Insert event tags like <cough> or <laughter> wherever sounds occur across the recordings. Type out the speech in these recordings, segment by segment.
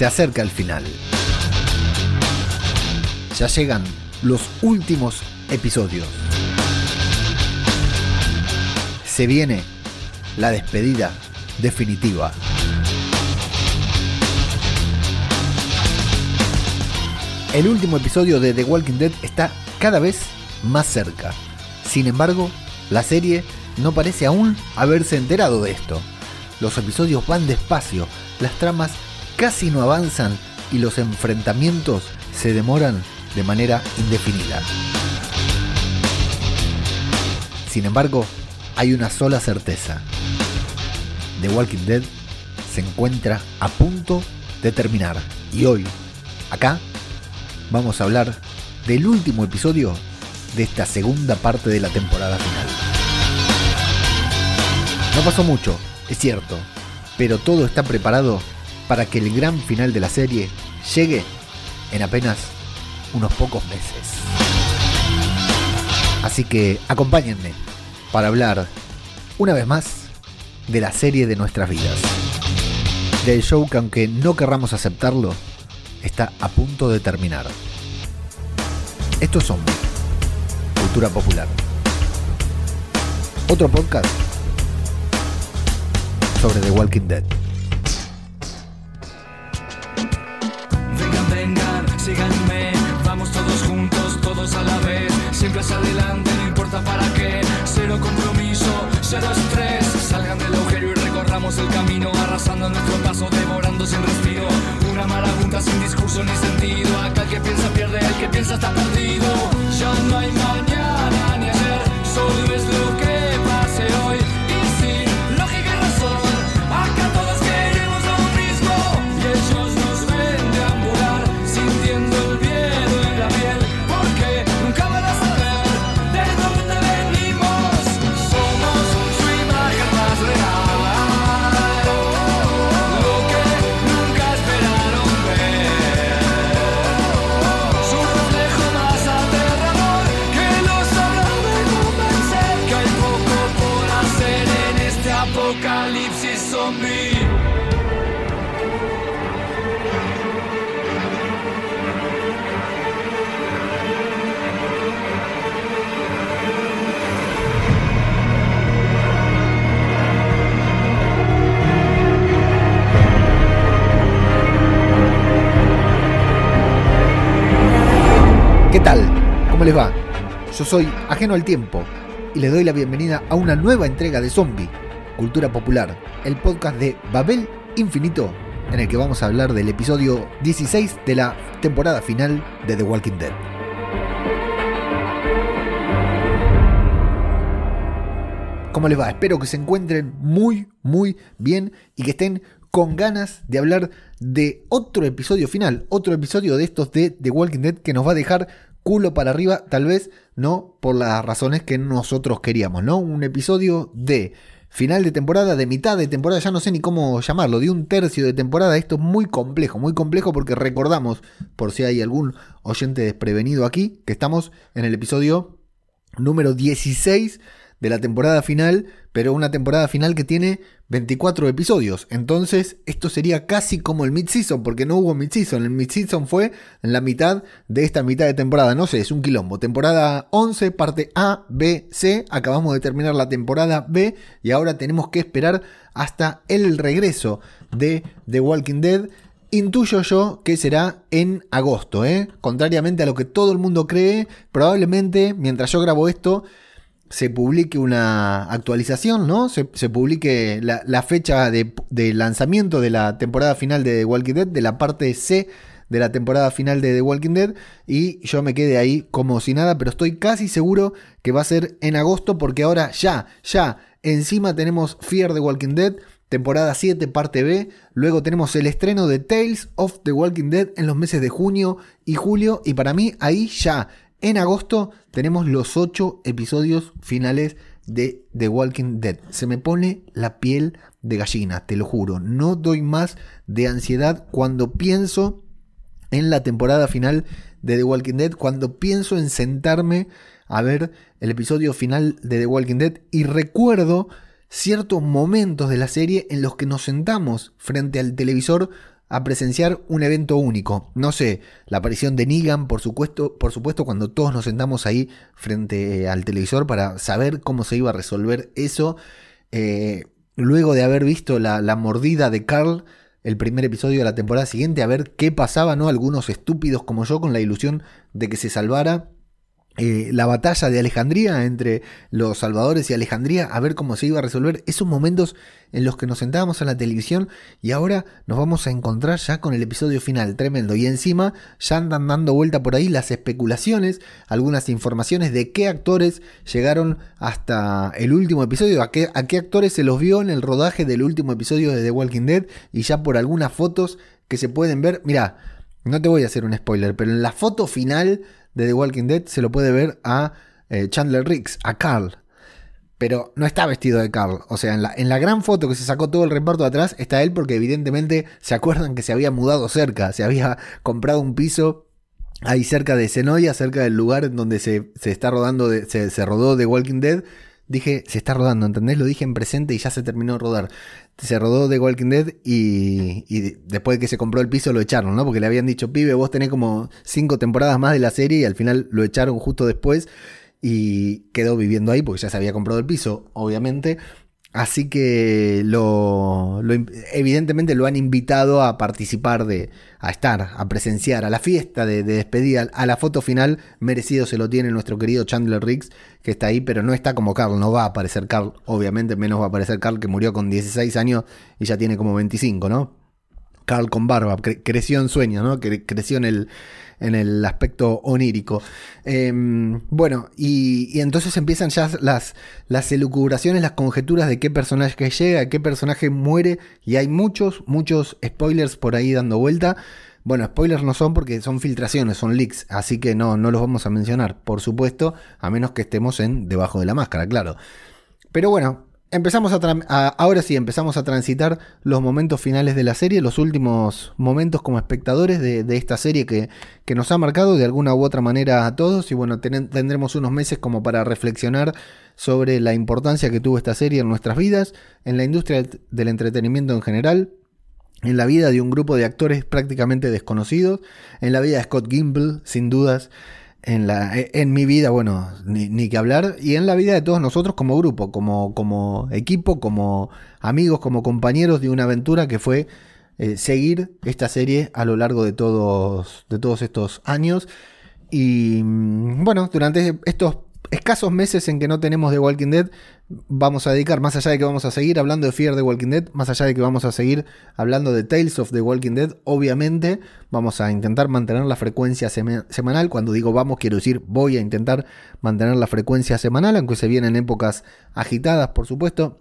se acerca el final. Ya llegan los últimos episodios. Se viene la despedida definitiva. El último episodio de The Walking Dead está cada vez más cerca. Sin embargo, la serie no parece aún haberse enterado de esto. Los episodios van despacio, las tramas casi no avanzan y los enfrentamientos se demoran de manera indefinida. Sin embargo, hay una sola certeza. The Walking Dead se encuentra a punto de terminar. Y hoy, acá, vamos a hablar del último episodio de esta segunda parte de la temporada final. No pasó mucho, es cierto, pero todo está preparado para que el gran final de la serie llegue en apenas unos pocos meses. Así que acompáñenme para hablar una vez más de la serie de nuestras vidas. Del show que aunque no querramos aceptarlo, está a punto de terminar. Estos son Cultura Popular. Otro podcast sobre The Walking Dead. Síganme, vamos todos juntos, todos a la vez, siempre hacia adelante, no importa para qué, cero compromiso, cero estrés, salgan del agujero y recorramos el camino, arrasando nuestro paso, devorando sin respiro, una marabunta sin discurso ni sentido, acá el que piensa pierde, el que piensa está perdido, ya no hay mañana ni ayer, solo es soy Ajeno al Tiempo y les doy la bienvenida a una nueva entrega de Zombie, Cultura Popular, el podcast de Babel Infinito, en el que vamos a hablar del episodio 16 de la temporada final de The Walking Dead. ¿Cómo les va? Espero que se encuentren muy, muy bien y que estén con ganas de hablar de otro episodio final, otro episodio de estos de The Walking Dead que nos va a dejar culo para arriba, tal vez no por las razones que nosotros queríamos, ¿no? Un episodio de final de temporada, de mitad de temporada, ya no sé ni cómo llamarlo, de un tercio de temporada, esto es muy complejo, muy complejo porque recordamos, por si hay algún oyente desprevenido aquí, que estamos en el episodio número 16 de la temporada final, pero una temporada final que tiene 24 episodios. Entonces, esto sería casi como el mid-season, porque no hubo mid-season. El mid-season fue en la mitad de esta mitad de temporada. No sé, es un quilombo. Temporada 11, parte A, B, C. Acabamos de terminar la temporada B y ahora tenemos que esperar hasta el regreso de The Walking Dead. Intuyo yo que será en agosto, ¿eh? Contrariamente a lo que todo el mundo cree, probablemente mientras yo grabo esto se publique una actualización, ¿no? Se, publique la, fecha de, de, lanzamiento de la temporada final de The Walking Dead, de la parte C de la temporada final de The Walking Dead, y yo me quede ahí como si nada, pero estoy casi seguro que va a ser en agosto, porque ahora ya, ya, encima tenemos Fear the Walking Dead, temporada 7, parte B. Luego tenemos el estreno de Tales of the Walking Dead en los meses de junio y julio. Y para mí, ahí ya, en agosto, tenemos los 8 episodios finales de The Walking Dead. Se me pone la piel de gallina, te lo juro. No doy más de ansiedad cuando pienso en la temporada final de The Walking Dead, cuando pienso en sentarme a ver el episodio final de The Walking Dead y recuerdo ciertos momentos de la serie en los que nos sentamos frente al televisor a presenciar un evento único. No sé, la aparición de Negan, por supuesto, por supuesto, cuando todos nos sentamos ahí frente al televisor para saber cómo se iba a resolver eso. Eh, luego de haber visto la, la mordida de Carl el primer episodio de la temporada siguiente, a ver qué pasaba, ¿no? Algunos estúpidos como yo con la ilusión de que se salvara eh, la batalla de Alejandría entre los salvadores y Alejandría, a ver cómo se iba a resolver esos momentos en los que nos sentábamos en la televisión y ahora nos vamos a encontrar ya con el episodio final, tremendo. Y encima ya andan dando vuelta por ahí las especulaciones, algunas informaciones de qué actores llegaron hasta el último episodio, a qué, a qué actores se los vio en el rodaje del último episodio de The Walking Dead y ya por algunas fotos que se pueden ver, mira, no te voy a hacer un spoiler, pero en la foto final de The Walking Dead se lo puede ver a eh, Chandler Riggs, a Carl. Pero no está vestido de Carl. O sea, en la, en la gran foto que se sacó todo el reparto de atrás está él porque evidentemente se acuerdan que se había mudado cerca. Se había comprado un piso ahí cerca de Senoia, cerca del lugar donde se, está rodando, se, se rodó The Walking Dead dije, se está rodando, ¿entendés? Lo dije en presente y ya se terminó de rodar. Se rodó The Walking Dead y, y, después de que se compró el piso lo echaron, ¿no? Porque le habían dicho, pibe, vos tenés como cinco temporadas más de la serie y al final lo echaron justo después y quedó viviendo ahí porque ya se había comprado el piso, obviamente. Así que lo, evidentemente lo han invitado a participar de, a estar, a presenciar, a la fiesta de, despedida, a la foto final, merecido se lo tiene nuestro querido Chandler Riggs, que está ahí, pero no está como Carl, no va a aparecer Carl, obviamente menos va a aparecer Carl que murió con 16 años y ya tiene como 25, ¿no? Carl con barba, creció en sueño, ¿no? creció en el, en el aspecto onírico. Em, bueno, y, entonces empiezan ya las, las elucubraciones, las conjeturas de qué personaje llega, qué personaje muere, y hay muchos, muchos spoilers por ahí dando vuelta. Bueno, spoilers no son porque son filtraciones, son leaks, así que no, no los vamos a mencionar, por supuesto, a menos que estemos en debajo de la máscara, claro. Pero bueno, Empezamos a, ahora sí, empezamos a transitar los momentos finales de la serie, los últimos momentos como espectadores de, esta serie que, que, nos ha marcado de alguna u otra manera a todos. Y bueno, tendremos unos meses como para reflexionar sobre la importancia que tuvo esta serie en nuestras vidas, en la industria del entretenimiento en general, en la vida de un grupo de actores prácticamente desconocidos, en la vida de Scott Gimble, sin dudas en, la, en mi vida, bueno, ni, ni, que hablar, y en la vida de todos nosotros como grupo, como, como equipo, como amigos, como compañeros de una aventura que fue eh, seguir esta serie a lo largo de todos, de todos estos años. Y mm, bueno, durante estos escasos meses en que no tenemos The Walking Dead, vamos a dedicar, más allá de que vamos a seguir hablando de Fear the Walking Dead, más allá de que vamos a seguir hablando de Tales of the Walking Dead, obviamente vamos a intentar mantener la frecuencia semanal. Cuando digo vamos, quiero decir voy a intentar mantener la frecuencia semanal, aunque se vienen épocas agitadas, por supuesto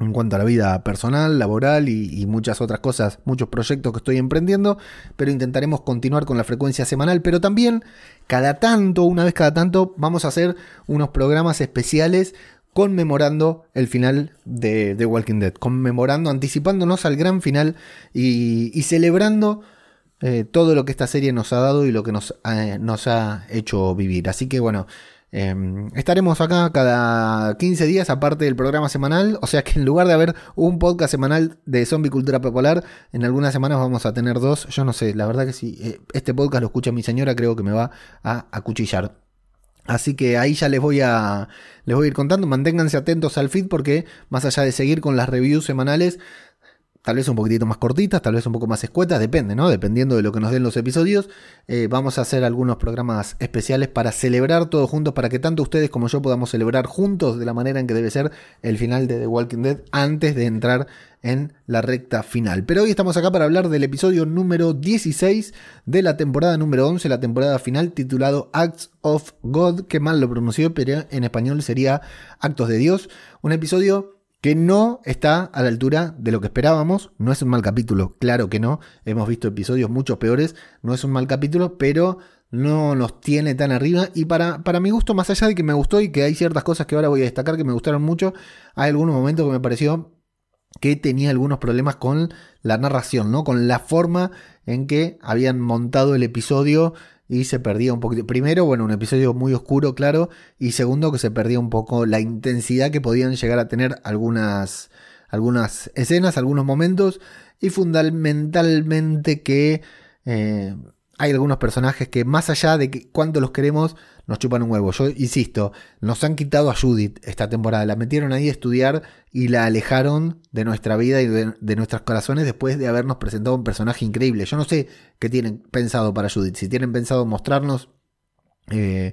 en cuanto a la vida personal, laboral y, muchas otras cosas, muchos proyectos que estoy emprendiendo, pero intentaremos continuar con la frecuencia semanal, pero también cada tanto, una vez cada tanto, vamos a hacer unos programas especiales conmemorando el final de Walking Dead, conmemorando, anticipándonos al gran final y, celebrando eh, todo lo que esta serie nos ha dado y lo que nos, eh, nos ha hecho vivir. Así que bueno, Em, estaremos acá cada 15 días, aparte del programa semanal. O sea que en lugar de haber un podcast semanal de zombie cultura popular, en algunas semanas vamos a tener dos. Yo no sé, la verdad que si eh, este podcast lo escucha mi señora, creo que me va a acuchillar. Así que ahí ya les voy a les voy a ir contando, manténganse atentos al feed porque más allá de seguir con las reviews semanales, tal vez un poquitito más cortitas, tal vez un poco más escuetas, depende, ¿no? Dependiendo de lo que nos den los episodios. Eh, vamos a hacer algunos programas especiales para celebrar todos juntos, para que tanto ustedes como yo podamos celebrar juntos de la manera en que debe ser el final de The Walking Dead antes de entrar en la recta final. Pero hoy estamos acá para hablar del episodio número 16 de la temporada número 11, la temporada final titulado Acts of God, que mal lo pronunció, pero en español sería Actos de Dios. Un episodio que no está a la altura de lo que esperábamos. No es un mal capítulo, claro que no. Hemos visto episodios mucho peores. No es un mal capítulo, pero no nos tiene tan arriba. Y para, para mi gusto, más allá de que me gustó y que hay ciertas cosas que ahora voy a destacar que me gustaron mucho, hay algunos momentos que me pareció que tenía algunos problemas con la narración, ¿no? Con la forma en que habían montado el episodio y se perdía un poquito. Primero, bueno, un episodio muy oscuro, claro, y segundo, que se perdía un poco la intensidad que podían llegar a tener algunas, algunas escenas, algunos momentos y fundamentalmente que eh, hay algunos personajes que más allá de que cuánto los queremos, nos chupan un huevo. Yo insisto, nos han quitado a Judith esta temporada, la metieron ahí a estudiar y la alejaron de nuestra vida y de, nuestros corazones después de habernos presentado un personaje increíble. Yo no sé qué tienen pensado para Judith, si tienen pensado mostrarnos eh,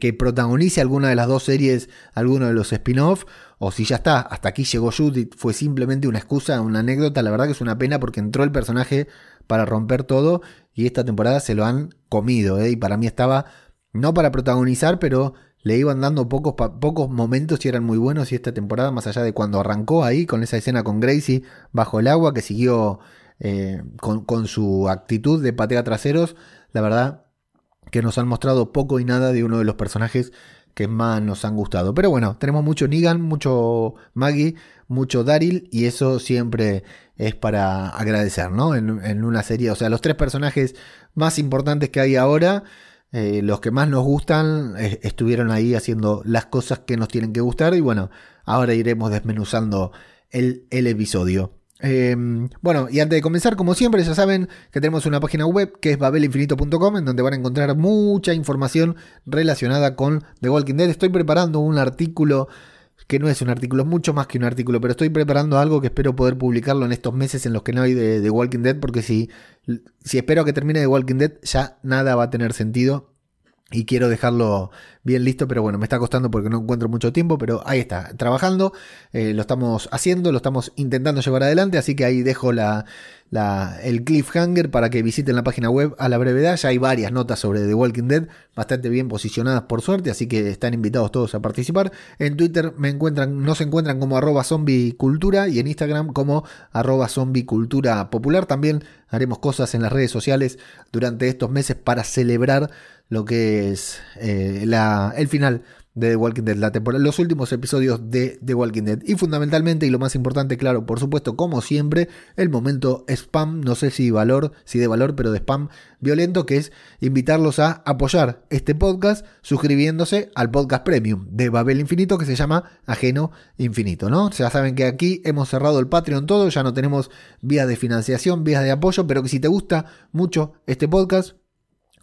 que, protagonice alguna de las dos series, alguno de los spin-off, o si ya está, hasta aquí llegó Judith, fue simplemente una excusa, una anécdota, la verdad que es una pena porque entró el personaje para romper todo y esta temporada se lo han comido, ¿eh? y para mí estaba no para protagonizar, pero le iban dando pocos, pocos momentos y eran muy buenos y esta temporada, más allá de cuando arrancó ahí con esa escena con Gracie bajo el agua, que siguió eh, con, con su actitud de patea traseros, la verdad que nos han mostrado poco y nada de uno de los personajes que más nos han gustado. Pero bueno, tenemos mucho Negan, mucho Maggie, mucho Daryl y eso siempre es para agradecer, ¿no? En, una serie, o sea, los tres personajes más importantes que hay ahora, eh, los que más nos gustan, estuvieron ahí haciendo las cosas que nos tienen que gustar y bueno, ahora iremos desmenuzando el, el episodio. Em, bueno, y antes de comenzar, como siempre, ya saben que tenemos una página web que es babelinfinito.com en donde van a encontrar mucha información relacionada con The Walking Dead. Estoy preparando un artículo que no es un artículo, es mucho más que un artículo, pero estoy preparando algo que espero poder publicarlo en estos meses en los que no hay de Walking Dead, porque si, si espero que termine The Walking Dead, ya nada va a tener sentido y quiero dejarlo bien listo, pero bueno, me está costando porque no encuentro mucho tiempo, pero ahí está, trabajando, eh, lo estamos haciendo, lo estamos intentando llevar adelante, así que ahí dejo la, el cliffhanger para que visiten la página web a la brevedad, ya hay varias notas sobre The Walking Dead, bastante bien posicionadas por suerte, así que están invitados todos a participar. En Twitter me encuentran, no se encuentran como arroba zombie cultura y en Instagram como arroba zombie cultura popular, también haremos cosas en las redes sociales durante estos meses para celebrar lo que es eh, la, el final de The Walking Dead, la temporada, los últimos episodios de The Walking Dead. Y fundamentalmente, y lo más importante, claro, por supuesto, como siempre, el momento spam, no sé si valor, si de valor, pero de spam violento, que es invitarlos a apoyar este podcast suscribiéndose al podcast premium de Babel Infinito que se llama Ajeno Infinito, ¿no? Ya saben que aquí hemos cerrado el Patreon todo, ya no tenemos vías de financiación, vías de apoyo, pero que si te gusta mucho este podcast,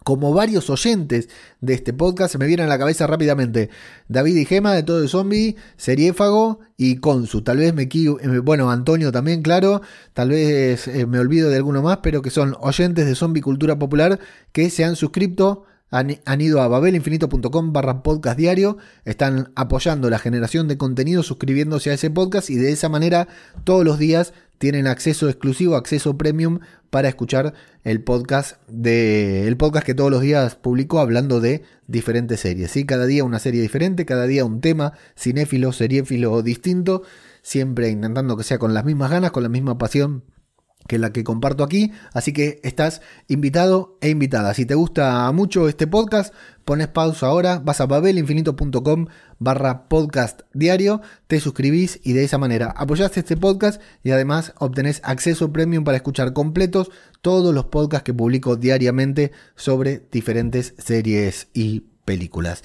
como varios oyentes de este podcast, se me vienen a la cabeza rápidamente David y Gema de Todo el Zombie, Seriéfago y Consu. Tal vez me eh, bueno, Antonio también, claro, tal vez eh, me olvido de alguno más, pero que son oyentes de Zombie Cultura Popular que se han suscrito han, ido a babelinfinito.com barra podcast diario, están apoyando la generación de contenido suscribiéndose a ese podcast y de esa manera todos los días tienen acceso exclusivo, acceso premium para escuchar el podcast de el podcast que todos los días publico hablando de diferentes series. ¿sí? Cada día una serie diferente, cada día un tema cinéfilo, seriéfilo distinto, siempre intentando que sea con las mismas ganas, con la misma pasión que la que comparto aquí. Así que estás invitado e invitada. Si te gusta mucho este podcast, pones pausa ahora, vas a babelinfinito.com barra podcast diario, te suscribís y de esa manera apoyaste este podcast y además obtenés acceso premium para escuchar completos todos los podcasts que publico diariamente sobre diferentes series y películas.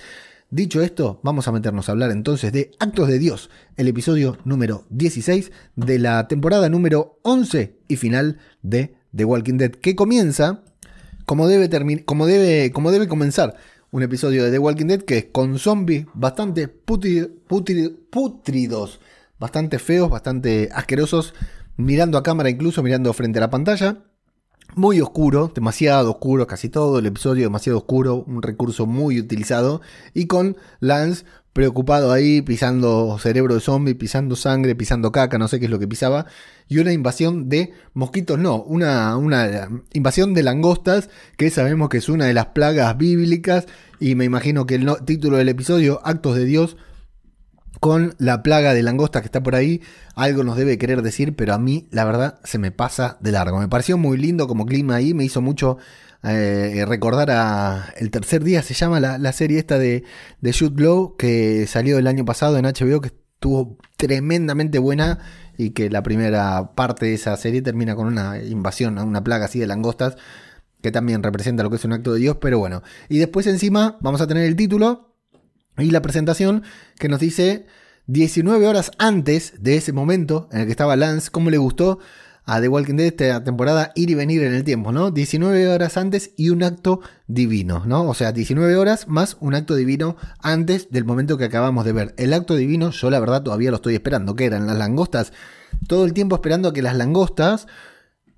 Dicho esto, vamos a meternos a hablar entonces de Actos de Dios, el episodio número 16 de la temporada número 11 y final de The Walking Dead, que comienza como debe, como debe, como debe comenzar un episodio de The Walking Dead que es con zombies bastante putridos, bastante feos, bastante asquerosos, mirando a cámara incluso, mirando frente a la pantalla muy oscuro, demasiado oscuro, casi todo el episodio demasiado oscuro, un recurso muy utilizado, y con Lance preocupado ahí, pisando cerebro de zombie, pisando sangre, pisando caca, no sé qué es lo que pisaba, y una invasión de mosquitos, no, una, una invasión de langostas, que sabemos que es una de las plagas bíblicas, y me imagino que el título del episodio, Actos de Dios, con la plaga de langosta que está por ahí, algo nos debe querer decir, pero a mí la verdad se me pasa de largo. Me pareció muy lindo como clima ahí, me hizo mucho eh, recordar a El tercer día, se llama la, serie esta de, de Glow, que salió el año pasado en HBO, que estuvo tremendamente buena y que la primera parte de esa serie termina con una invasión, una plaga así de langostas, que también representa lo que es un acto de Dios, pero bueno. Y después encima vamos a tener el título y la presentación que nos dice 19 horas antes de ese momento en el que estaba Lance, cómo le gustó a The Walking Dead esta temporada ir y venir en el tiempo, ¿no? 19 horas antes y un acto divino, ¿no? O sea, 19 horas más un acto divino antes del momento que acabamos de ver. El acto divino, yo la verdad todavía lo estoy esperando, que eran las langostas, todo el tiempo esperando a que las langostas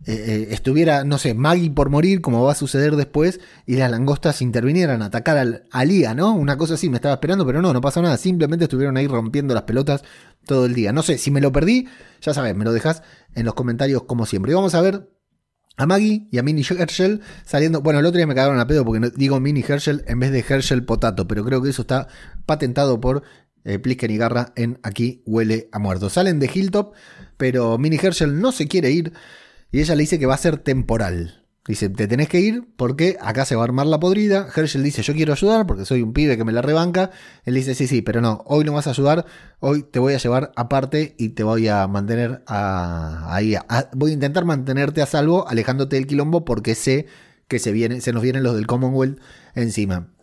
eh, eh, estuviera, no sé, Maggie por morir, como va a suceder después, y las langostas intervinieran a atacar al, a ¿no? Una cosa así, me estaba esperando, pero no, no pasó nada, simplemente estuvieron ahí rompiendo las pelotas todo el día. No sé, si me lo perdí, ya sabes, me lo dejas en los comentarios como siempre. Y vamos a ver a Maggie y a Minnie Herschel saliendo. Bueno, el otro día me cagaron a pedo porque digo Minnie Herschel en vez de Herschel Potato, pero creo que eso está patentado por eh, Plisken y Garra en Aquí huele a muerto. Salen de Hilltop, pero Minnie Herschel no se quiere ir. Y ella le dice que va a ser temporal. Dice, te tenés que ir porque acá se va a armar la podrida. Herschel dice, yo quiero ayudar porque soy un pibe que me la rebanca. Él dice, sí, sí, pero no, hoy no vas a ayudar, hoy te voy a llevar aparte y te voy a mantener ahí. voy a intentar mantenerte a salvo, alejándote del quilombo porque sé que se, se nos vienen los del Commonwealth encima.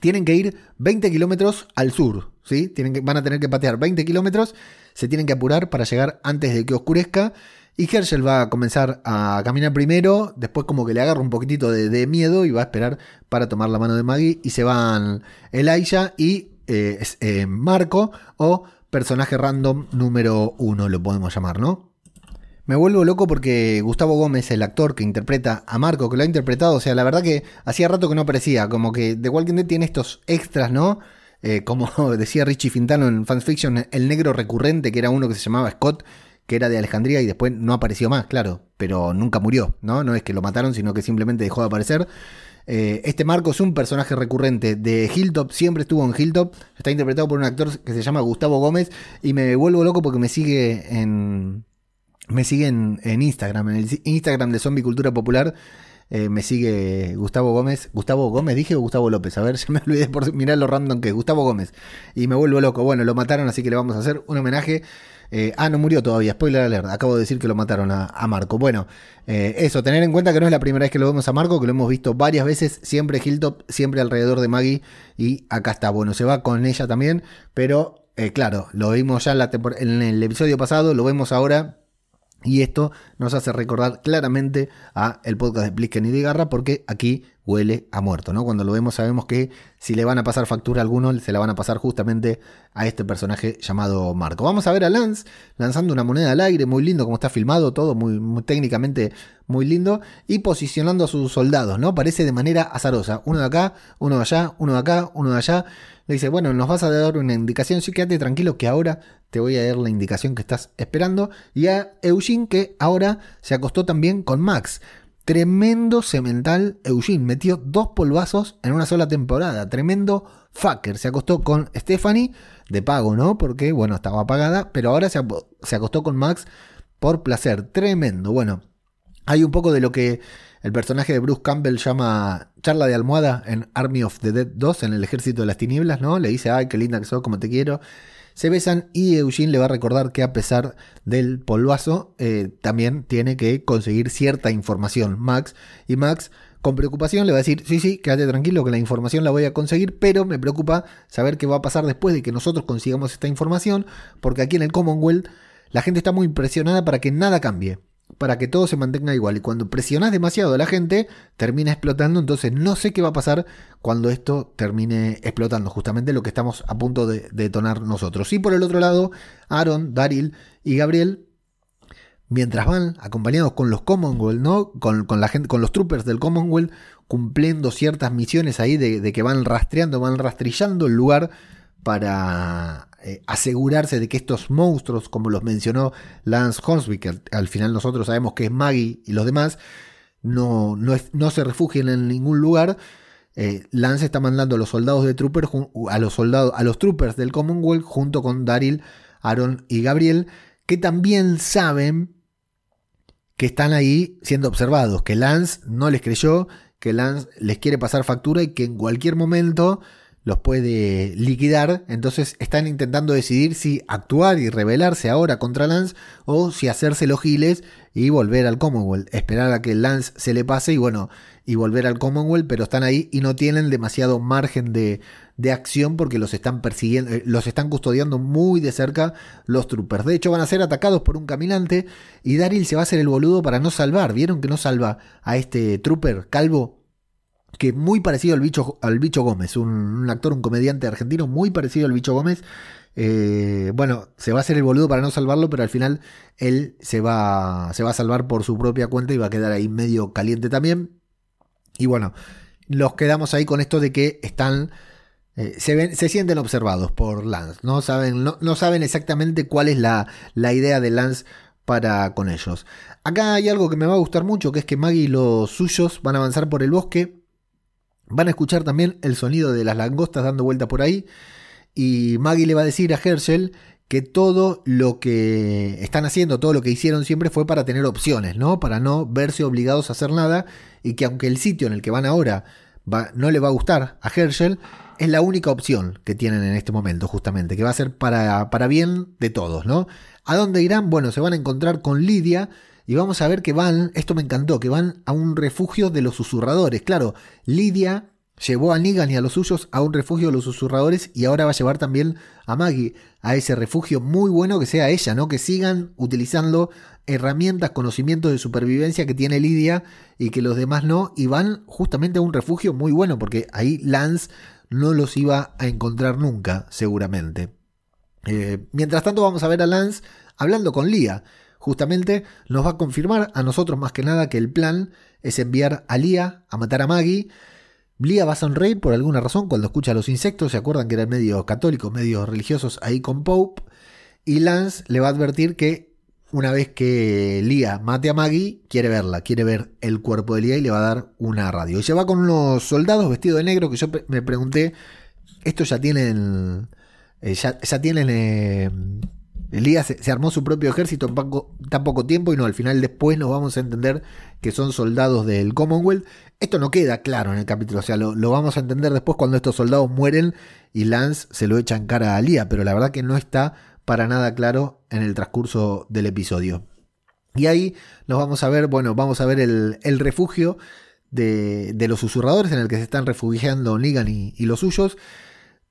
Tienen que ir 20 kilómetros al sur, ¿sí? Tienen van a tener que patear 20 kilómetros, se tienen que apurar para llegar antes de que oscurezca. Y Herschel va a comenzar a caminar primero, después como que le agarra un poquitito de, miedo y va a esperar para tomar la mano de Maggie y se van Elijah y eh, eh, Marco o personaje random número uno lo podemos llamar, ¿no? Me vuelvo loco porque Gustavo Gómez, el actor que interpreta a Marco, que lo ha interpretado, o sea, la verdad que hacía rato que no aparecía, como que The Walking Dead tiene estos extras, ¿no? Eh, como <laughs> decía Richie Fintano en Fans Fiction, el negro recurrente, que era uno que se llamaba Scott, que era de Alejandría y después no apareció más, claro, pero nunca murió, ¿no? No es que lo mataron, sino que simplemente dejó de aparecer. Eh, este Marco es un personaje recurrente de Hilltop, siempre estuvo en Hilltop, está interpretado por un actor que se llama Gustavo Gómez y me vuelvo loco porque me sigue en... Me sigue en, Instagram, en el Instagram de Zombie Cultura Popular. Eh, me sigue Gustavo Gómez. Gustavo Gómez, dije o Gustavo López. A ver, <laughs> ya me olvidé por mirar lo random que es. Gustavo Gómez. Y me vuelvo loco. Bueno, lo mataron, así que le vamos a hacer un homenaje eh, ah, no murió todavía, spoiler alert, acabo de decir que lo mataron a, Marco. Bueno, eh, eso, tener en cuenta que no es la primera vez que lo vemos a Marco, que lo hemos visto varias veces, siempre Hilltop, siempre alrededor de Maggie, y acá está, bueno, se va con ella también, pero eh, claro, lo vimos ya en, el episodio pasado, lo vemos ahora. Y esto nos hace recordar claramente a el podcast de Plisken y de Garra, porque aquí huele a muerto, ¿no? Cuando lo vemos sabemos que si le van a pasar factura a alguno, se la van a pasar justamente a este personaje llamado Marco. Vamos a ver a Lance lanzando una moneda al aire, muy lindo como está filmado, todo muy, técnicamente muy lindo, y posicionando a sus soldados, ¿no? Parece de manera azarosa, uno de acá, uno de allá, uno de acá, uno de allá. Le dice, bueno, nos vas a dar una indicación, sí, quédate tranquilo que ahora te voy a dar la indicación que estás esperando. Y a Eugene que ahora se acostó también con Max. Tremendo cemental Eugene. Metió dos polvazos en una sola temporada. Tremendo fucker. Se acostó con Stephanie de pago, ¿no? Porque, bueno, estaba pagada. Pero ahora se, acostó con Max por placer. Tremendo. Bueno, hay un poco de lo que el personaje de Bruce Campbell llama charla de almohada en Army of the Dead 2, en el ejército de las tinieblas, ¿no? Le dice, ay, qué linda que sos, como te quiero. Se besan y Eugene le va a recordar que a pesar del polvazo, eh, también tiene que conseguir cierta información. Max y Max con preocupación le va a decir, sí, sí, quédate tranquilo que la información la voy a conseguir, pero me preocupa saber qué va a pasar después de que nosotros consigamos esta información, porque aquí en el Commonwealth la gente está muy impresionada para que nada cambie para que todo se mantenga igual. Y cuando presionas demasiado a la gente, termina explotando. Entonces no sé qué va a pasar cuando esto termine explotando. Justamente lo que estamos a punto de, detonar nosotros. Y por el otro lado, Aaron, Daryl y Gabriel, mientras van acompañados con los Commonwealth, ¿no? Con, la gente, con los troopers del Commonwealth, cumpliendo ciertas misiones ahí de, de que van rastreando, van rastrillando el lugar para eh, asegurarse de que estos monstruos, como los mencionó Lance Hornsby, que al, final nosotros sabemos que es Maggie y los demás, no, no, se refugien en ningún lugar. Eh, Lance está mandando a los soldados de Troopers, a los soldados, a los Troopers del Commonwealth, junto con Daryl, Aaron y Gabriel, que también saben que están ahí siendo observados, que Lance no les creyó, que Lance les quiere pasar factura y que en cualquier momento los puede liquidar, entonces están intentando decidir si actuar y rebelarse ahora contra Lance o si hacerse los giles y volver al Commonwealth, esperar a que Lance se le pase y bueno, y volver al Commonwealth, pero están ahí y no tienen demasiado margen de, de acción porque los están persiguiendo, eh, los están custodiando muy de cerca los troopers. De hecho, van a ser atacados por un caminante y Daryl se va a hacer el boludo para no salvar. ¿Vieron que no salva a este trooper calvo? Que muy parecido al bicho, al bicho Gómez, un, actor, un comediante argentino muy parecido al bicho Gómez. Eh, bueno, se va a hacer el boludo para no salvarlo, pero al final él se va, se va a salvar por su propia cuenta y va a quedar ahí medio caliente también. Y bueno, los quedamos ahí con esto de que están eh, se, ven, se sienten observados por Lance, no saben, no, saben exactamente cuál es la, la, idea de Lance para con ellos. Acá hay algo que me va a gustar mucho, que es que Maggie y los suyos van a avanzar por el bosque, van a escuchar también el sonido de las langostas dando vuelta por ahí, y Maggie le va a decir a Herschel que todo lo que están haciendo, todo lo que hicieron siempre fue para tener opciones, ¿no? Para no verse obligados a hacer nada, y que aunque el sitio en el que van ahora no le va a gustar a Herschel, es la única opción que tienen en este momento, justamente, que va a ser para, para bien de todos, ¿no? ¿A dónde irán? Bueno, se van a encontrar con Lidia y vamos a ver que van, esto me encantó, que van a un refugio de los susurradores. Claro, Lidia llevó a Negan y a los suyos a un refugio de los susurradores y ahora va a llevar también a Maggie a ese refugio muy bueno que sea ella, ¿no? Que sigan utilizando herramientas, conocimientos de supervivencia que tiene Lidia y que los demás no, y van justamente a un refugio muy bueno, porque ahí Lance no los iba a encontrar nunca, seguramente. Eh, mientras tanto vamos a ver a Lance hablando con Lia. Justamente nos va a confirmar a nosotros más que nada que el plan es enviar a Lia a matar a Maggie. Lia va a sonreír por alguna razón cuando escucha a los insectos. Se acuerdan que eran medios católicos, medios religiosos ahí con Pope. Y Lance le va a advertir que una vez que Lia mate a Maggie, quiere verla, quiere ver el cuerpo de Lia y le va a dar una radio. Y se va con unos soldados vestidos de negro que yo me pregunté, estos ya tienen, eh, ya, tienen, eh, Lía se, armó su propio ejército en tan poco tiempo y no, al final después nos vamos a entender que son soldados del Commonwealth. Esto no queda claro en el capítulo, o sea, lo, vamos a entender después cuando estos soldados mueren y Lance se lo echa en cara a Lía, pero la verdad que no está para nada claro en el transcurso del episodio. Y ahí nos vamos a ver, bueno, vamos a ver el, refugio de, los susurradores en el que se están refugiando Negan y, los suyos.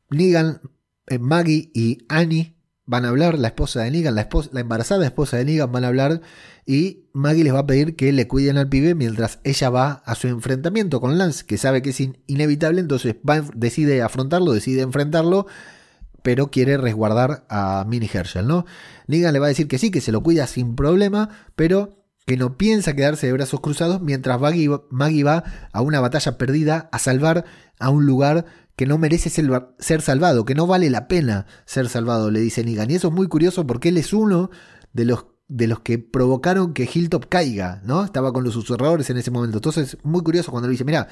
Negan, eh, Maggie y Annie van a hablar, la esposa de Negan, la, esposa, la embarazada esposa de Negan van a hablar y Maggie les va a pedir que le cuiden al pibe mientras ella va a su enfrentamiento con Lance, que sabe que es inevitable, entonces decide afrontarlo, decide enfrentarlo pero quiere resguardar a Minnie Herschel, ¿no? Negan le va a decir que sí, que se lo cuida sin problema, pero que no piensa quedarse de brazos cruzados mientras Maggie, va a una batalla perdida a salvar a un lugar que no merece ser, salvado, que no vale la pena ser salvado, le dice Negan. Y eso es muy curioso porque él es uno de los, de los que provocaron que Hilltop caiga, ¿no? Estaba con los susurradores en ese momento. Entonces, muy curioso cuando le dice, mira,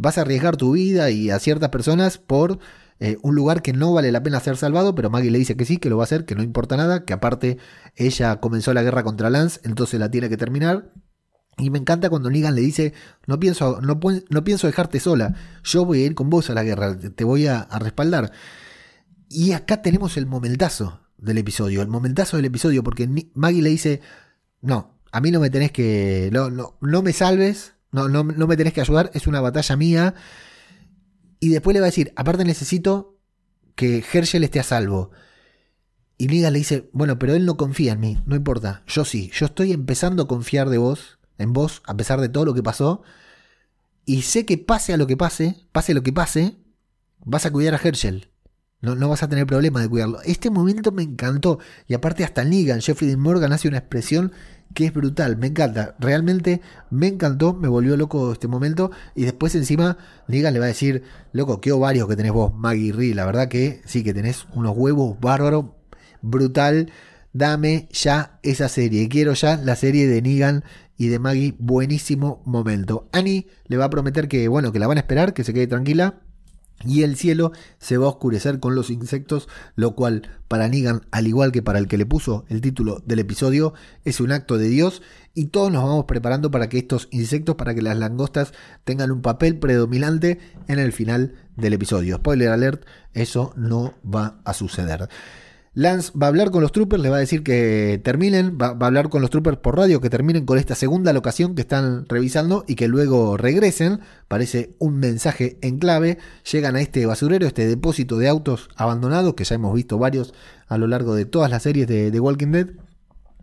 vas a arriesgar tu vida y a ciertas personas por eh, un lugar que no vale la pena ser salvado, pero Maggie le dice que sí, que lo va a hacer, que no importa nada, que aparte ella comenzó la guerra contra Lance, entonces la tiene que terminar. Y me encanta cuando Negan le dice, no pienso, no, no pienso dejarte sola, yo voy a ir con vos a la guerra, te voy a, respaldar. Y acá tenemos el momentazo del episodio, el momentazo del episodio, porque Maggie le dice, no, a mí no me tenés que, no, no, no me salves, no, no, no me tenés que ayudar, es una batalla mía y después le va a decir, aparte necesito que Herschel esté a salvo. Y Negan le dice, bueno, pero él no confía en mí, no importa, yo sí, yo estoy empezando a confiar de vos, en vos, a pesar de todo lo que pasó. Y sé que pase a lo que pase, pase lo que pase, vas a cuidar a Herschel. No, no vas a tener problema de cuidarlo. Este momento me encantó. Y aparte hasta Negan, Jeffrey Dean Morgan hace una expresión que es brutal, me encanta, realmente me encantó, me volvió loco este momento y después encima Negan le va a decir, loco, qué ovarios que tenés vos, Maggie Ree, la verdad que sí que tenés unos huevos bárbaros, brutal, dame ya esa serie, quiero ya la serie de Negan y de Maggie, buenísimo momento. Annie le va a prometer que, bueno, que la van a esperar, que se quede tranquila, y el cielo se va a oscurecer con los insectos, lo cual para Negan, al igual que para el que le puso el título del episodio, es un acto de Dios y todos nos vamos preparando para que estos insectos, para que las langostas tengan un papel predominante en el final del episodio. Spoiler alert, eso no va a suceder. Lance va a hablar con los troopers, le va a decir que terminen, va, a hablar con los troopers por radio, que terminen con esta segunda locación que están revisando y que luego regresen. Parece un mensaje en clave. Llegan a este basurero, este depósito de autos abandonados, que ya hemos visto varios a lo largo de todas las series de, de Walking Dead.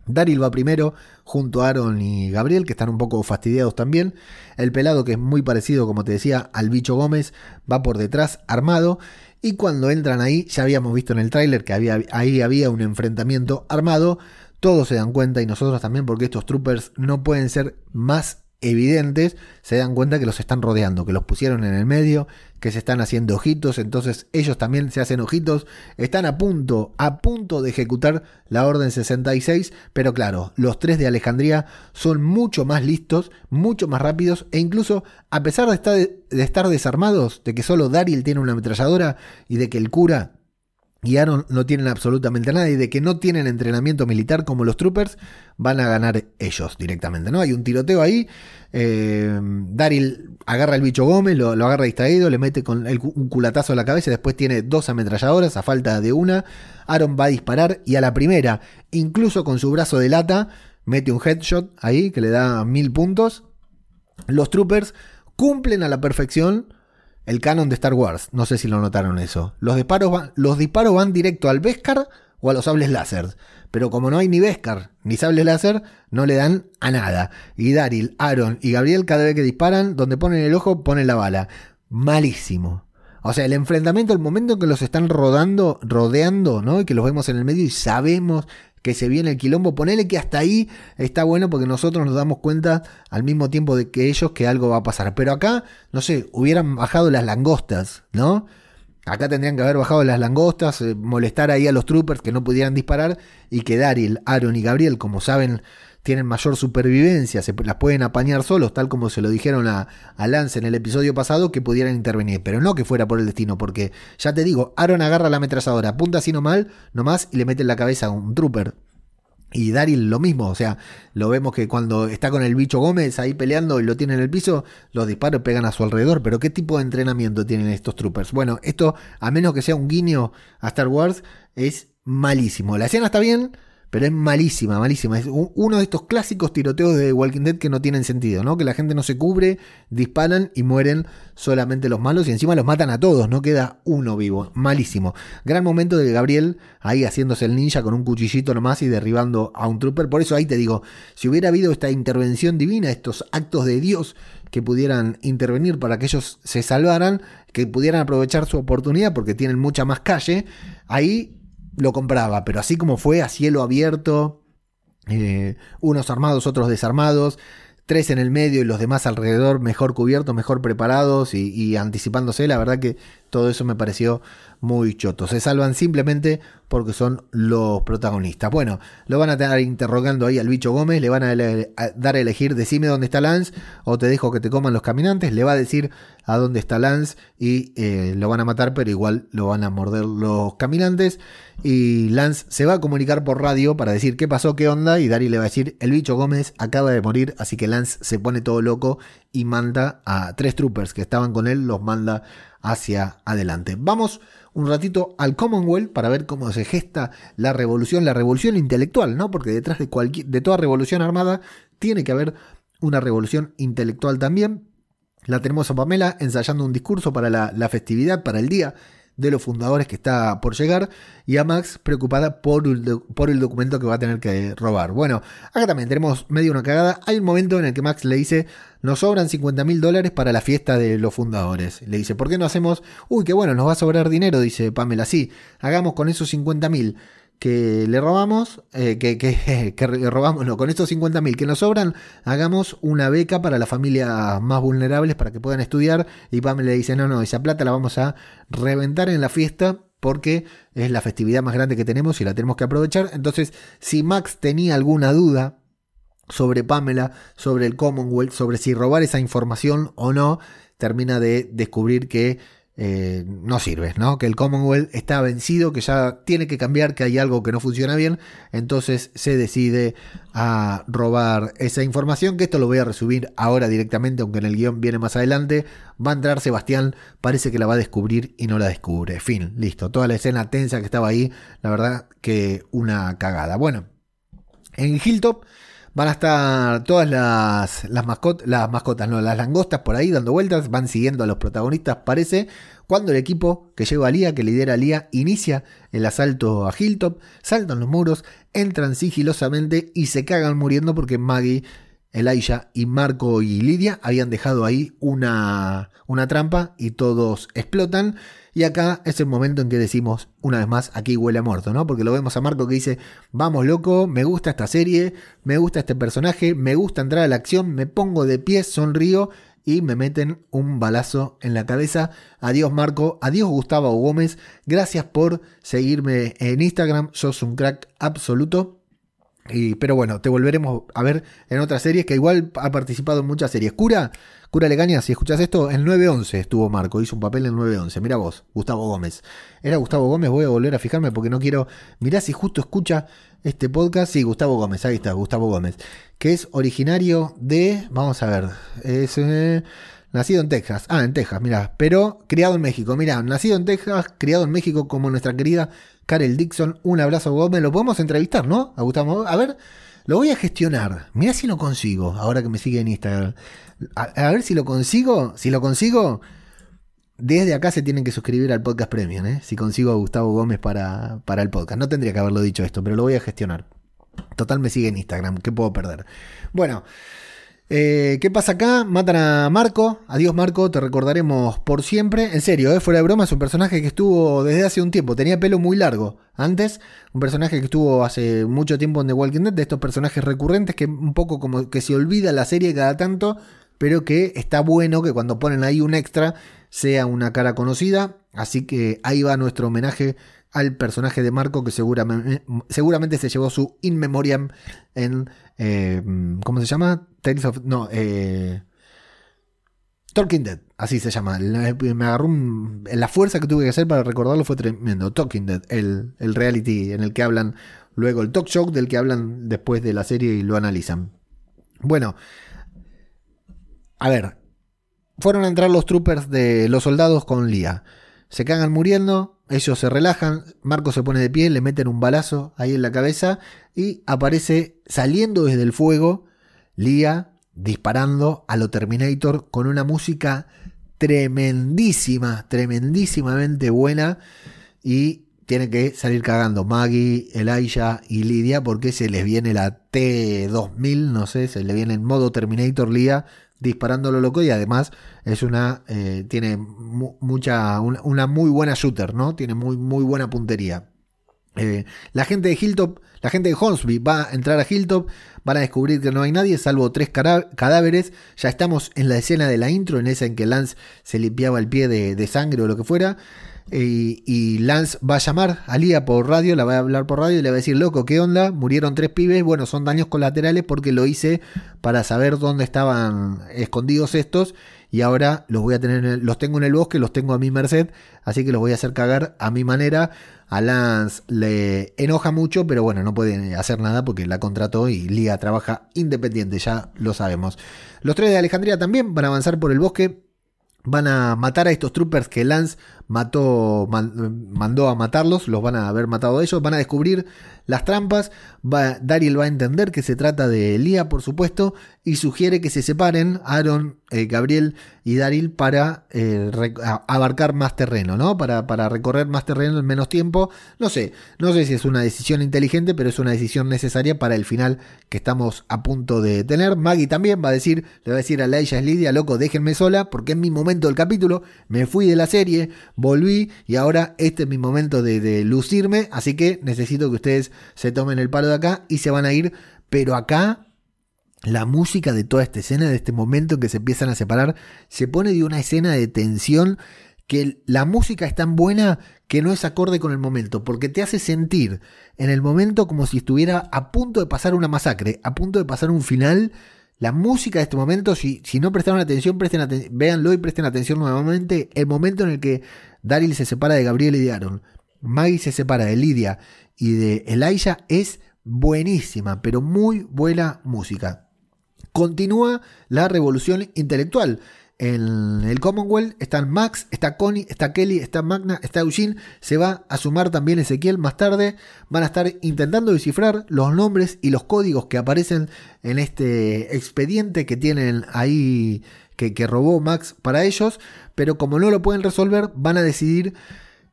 Daryl va primero, junto a Aaron y Gabriel, que están un poco fastidiados también. El pelado, que es muy parecido, como te decía, al bicho Gómez, va por detrás armado. Y cuando entran ahí, ya habíamos visto en el tráiler que había, ahí había un enfrentamiento armado. Todos se dan cuenta y nosotros también porque estos troopers no pueden ser más evidentes, se dan cuenta que los están rodeando, que los pusieron en el medio, que se están haciendo ojitos, entonces ellos también se hacen ojitos, están a punto, a punto de ejecutar la Orden 66, pero claro, los tres de Alejandría son mucho más listos, mucho más rápidos, e incluso a pesar de estar, de estar desarmados, de que solo Daryl tiene una ametralladora y de que el cura y Aaron no tienen absolutamente nada y de que no tienen entrenamiento militar como los troopers, van a ganar ellos directamente, ¿no? Hay un tiroteo ahí, eh, Daryl agarra el bicho Gómez, lo, agarra distraído, le mete con un culatazo a la cabeza, después tiene dos ametralladoras a falta de una, Aaron va a disparar y a la primera, incluso con su brazo de lata, mete un headshot ahí que le da mil puntos. Los troopers cumplen a la perfección el canon de Star Wars. No sé si lo notaron eso. Los disparos van, los disparos van directo al Beskar o a los sables láser. Pero como no hay ni Beskar ni sables láser, no le dan a nada. Y Daryl, Aaron y Gabriel cada vez que disparan, donde ponen el ojo, ponen la bala. Malísimo. O sea, el enfrentamiento, el momento en que los están rodando, rodeando, ¿no? Y que los vemos en el medio y sabemos que se viene el quilombo, ponele que hasta ahí está bueno porque nosotros nos damos cuenta al mismo tiempo de que ellos que algo va a pasar. Pero acá, no sé, hubieran bajado las langostas, ¿no? Acá tendrían que haber bajado las langostas, eh, molestar ahí a los troopers que no pudieran disparar y que Daryl, Aaron y Gabriel, como saben tienen mayor supervivencia, se las pueden apañar solos, tal como se lo dijeron a, Lance en el episodio pasado, que pudieran intervenir, pero no que fuera por el destino, porque ya te digo, Aaron agarra la ametralladora, apunta así nomás, nomás y le mete en la cabeza a un trooper. Y Daryl lo mismo, o sea, lo vemos que cuando está con el bicho Gómez ahí peleando y lo tiene en el piso, los disparos pegan a su alrededor. Pero ¿qué tipo de entrenamiento tienen estos troopers? Bueno, esto, a menos que sea un guiño a Star Wars, es malísimo. La escena está bien, pero es malísima, malísima. Es uno de estos clásicos tiroteos de Walking Dead que no tienen sentido, ¿no? Que la gente no se cubre, disparan y mueren solamente los malos y encima los matan a todos, no queda uno vivo. Malísimo. Gran momento de Gabriel ahí haciéndose el ninja con un cuchillito nomás y derribando a un trooper. Por eso ahí te digo, si hubiera habido esta intervención divina, estos actos de Dios que pudieran intervenir para que ellos se salvaran, que pudieran aprovechar su oportunidad porque tienen mucha más calle, ahí lo compraba, pero así como fue a cielo abierto, eh, unos armados, otros desarmados, tres en el medio y los demás alrededor mejor cubiertos, mejor preparados y, y, anticipándose, la verdad que todo eso me pareció muy choto. Se salvan simplemente porque son los protagonistas. Bueno, lo van a estar interrogando ahí al bicho Gómez, le van a, dar a elegir, decime dónde está Lance o te dejo que te coman los caminantes, le va a decir a dónde está Lance y eh, lo van a matar, pero igual lo van a morder los caminantes. Y Lance se va a comunicar por radio para decir qué pasó, qué onda, y Dari le va a decir, el bicho Gómez acaba de morir, así que Lance se pone todo loco y manda a tres troopers que estaban con él, los manda hacia adelante. Vamos un ratito al Commonwealth para ver cómo se gesta la revolución, la revolución intelectual, ¿no? Porque detrás de, cualquier, de toda revolución armada tiene que haber una revolución intelectual también. La tenemos a Pamela ensayando un discurso para la, la festividad, para el día de los fundadores que está por llegar y a Max preocupada por el, por el documento que va a tener que robar. Bueno, acá también tenemos medio una cagada. Hay un momento en el que Max le dice, nos sobran 50 mil dólares para la fiesta de los fundadores. Le dice, ¿por qué no hacemos? Uy, qué bueno, nos va a sobrar dinero, dice Pamela. Sí, hagamos con esos 50 mil que le robamos, eh, que, que, <laughs> robamos, no, con estos 50 mil que nos sobran, hagamos una beca para las familias más vulnerables para que puedan estudiar. Y Pamela le dice, no, no, esa plata la vamos a reventar en la fiesta porque es la festividad más grande que tenemos y la tenemos que aprovechar. Entonces, si Max tenía alguna duda sobre Pamela, sobre el Commonwealth, sobre si robar esa información o no, termina de descubrir que eh, no sirve, ¿no? Que el Commonwealth está vencido, que ya tiene que cambiar, que hay algo que no funciona bien, entonces se decide a robar esa información, que esto lo voy a resumir ahora directamente, aunque en el guion viene más adelante, va a entrar Sebastián, parece que la va a descubrir y no la descubre, fin, listo, toda la escena tensa que estaba ahí, la verdad que una cagada. Bueno, en Hilltop Van a estar todas las, las, las mascotas, no, las langostas por ahí dando vueltas, van siguiendo a los protagonistas, parece, cuando el equipo que lleva a Lía, que lidera a Lía, inicia el asalto a Hilltop, saltan los muros, entran sigilosamente y se cagan muriendo porque Maggie, Elijah y Marco y Lidia habían dejado ahí una, una trampa y todos explotan. Y acá es el momento en que decimos, una vez más, aquí huele a muerto, ¿no? Porque lo vemos a Marco que dice, vamos loco, me gusta esta serie, me gusta este personaje, me gusta entrar a la acción, me pongo de pie, sonrío y me meten un balazo en la cabeza. Adiós Marco, adiós Gustavo Gómez, gracias por seguirme en Instagram, sos un crack absoluto. Y, pero bueno, te volveremos a ver en otras series que igual ha participado en muchas series. Cura, Cura Legaña, si escuchas esto, en 911 estuvo Marco, hizo un papel en 911. Mira vos, Gustavo Gómez. Era Gustavo Gómez, voy a volver a fijarme porque no quiero. Mirá si justo escucha este podcast. Sí, Gustavo Gómez, ahí está, Gustavo Gómez. Que es originario de. Vamos a ver. Es. Eh, nacido en Texas. Ah, en Texas, mira. Pero criado en México. Mira, nacido en Texas, criado en México como nuestra querida Karel Dixon. Un abrazo, Gómez. Lo podemos entrevistar, ¿no? A Gustavo. A ver. Lo voy a gestionar. Mira si lo consigo, ahora que me sigue en Instagram. A, ver si lo consigo. Si lo consigo, desde acá se tienen que suscribir al podcast premium. ¿eh? Si consigo a Gustavo Gómez para, para el podcast. No tendría que haberlo dicho esto, pero lo voy a gestionar. Total me sigue en Instagram. ¿Qué puedo perder? Bueno. Eh, ¿Qué pasa acá? Matan a Marco. Adiós Marco, te recordaremos por siempre. En serio, eh, fuera de broma, es un personaje que estuvo desde hace un tiempo. Tenía pelo muy largo. Antes, un personaje que estuvo hace mucho tiempo en The Walking Dead, de estos personajes recurrentes que un poco como que se olvida la serie cada tanto, pero que está bueno que cuando ponen ahí un extra sea una cara conocida. Así que ahí va nuestro homenaje al personaje de Marco que seguramente, se llevó su in memoriam en... Eh, ¿Cómo se llama? Tales of... No, eh, Talking Dead, así se llama. Me agarró la fuerza que tuve que hacer para recordarlo fue tremendo. Talking Dead, el, el, reality en el que hablan luego, el talk show del que hablan después de la serie y lo analizan. Bueno, a ver, fueron a entrar los troopers de los soldados con Lía. Se cagan muriendo, ellos se relajan, Marco se pone de pie, le meten un balazo ahí en la cabeza y aparece saliendo desde el fuego Lía disparando a lo Terminator con una música tremendísima, tremendísimamente buena y tiene que salir cagando Maggie, Elijah y Lidia porque se les viene la T2000, no sé, se le viene en modo Terminator Lía disparando lo loco y además es una eh, tiene mucha una, muy buena shooter, ¿no? Tiene muy muy buena puntería. Eh, la gente de Hilltop, la gente de Hornsby va a entrar a Hilltop, van a descubrir que no hay nadie, salvo tres cadáveres. Ya estamos en la escena de la intro, en esa en que Lance se limpiaba el pie de, sangre o lo que fuera. Y Lance va a llamar a Lía por radio, la va a hablar por radio y le va a decir, loco, ¿qué onda? Murieron tres pibes, bueno, son daños colaterales porque lo hice para saber dónde estaban escondidos estos y ahora los voy a tener, los tengo en el bosque, los tengo a mi merced, así que los voy a hacer cagar a mi manera. A Lance le enoja mucho, pero bueno, no puede hacer nada porque la contrató y Liga trabaja independiente, ya lo sabemos. Los tres de Alejandría también van a avanzar por el bosque. Van a matar a estos troopers que Lance mató, mandó a matarlos, los van a haber matado ellos, van a descubrir las trampas, va, va a entender que se trata de Lía, por supuesto, y sugiere que se separen Aaron, eh, Gabriel y Daryl para eh, abarcar más terreno, ¿no? Para, para, recorrer más terreno en menos tiempo. No sé, no sé si es una decisión inteligente, pero es una decisión necesaria para el final que estamos a punto de tener. Maggie también va a decir, le va a decir a Laisha Lidia, loco, déjenme sola, porque es mi momento del capítulo, me fui de la serie, volví y ahora este es mi momento de lucirme, así que necesito que ustedes se tomen el palo de acá y se van a ir. Pero acá la música de toda esta escena, de este momento en que se empiezan a separar, se pone de una escena de tensión que la música es tan buena que no es acorde con el momento, porque te hace sentir en el momento como si estuviera a punto de pasar una masacre, a punto de pasar un final La música de este momento, si, si no prestaron atención, presten aten- véanlo y presten atención nuevamente. El momento en el que Daryl se separa de Gabriel y de Aaron, Maggie se separa de Lidia y de Elijah es buenísima, pero muy buena música. Continúa la revolución intelectual. En el Commonwealth están Max, está Connie, está Kelly, está Magna, está Eugene. Se va a sumar también Ezequiel más tarde. Van a estar intentando descifrar los nombres y los códigos que aparecen en este expediente que tienen ahí, que, que robó Max para ellos. Pero como no lo pueden resolver, van a decidir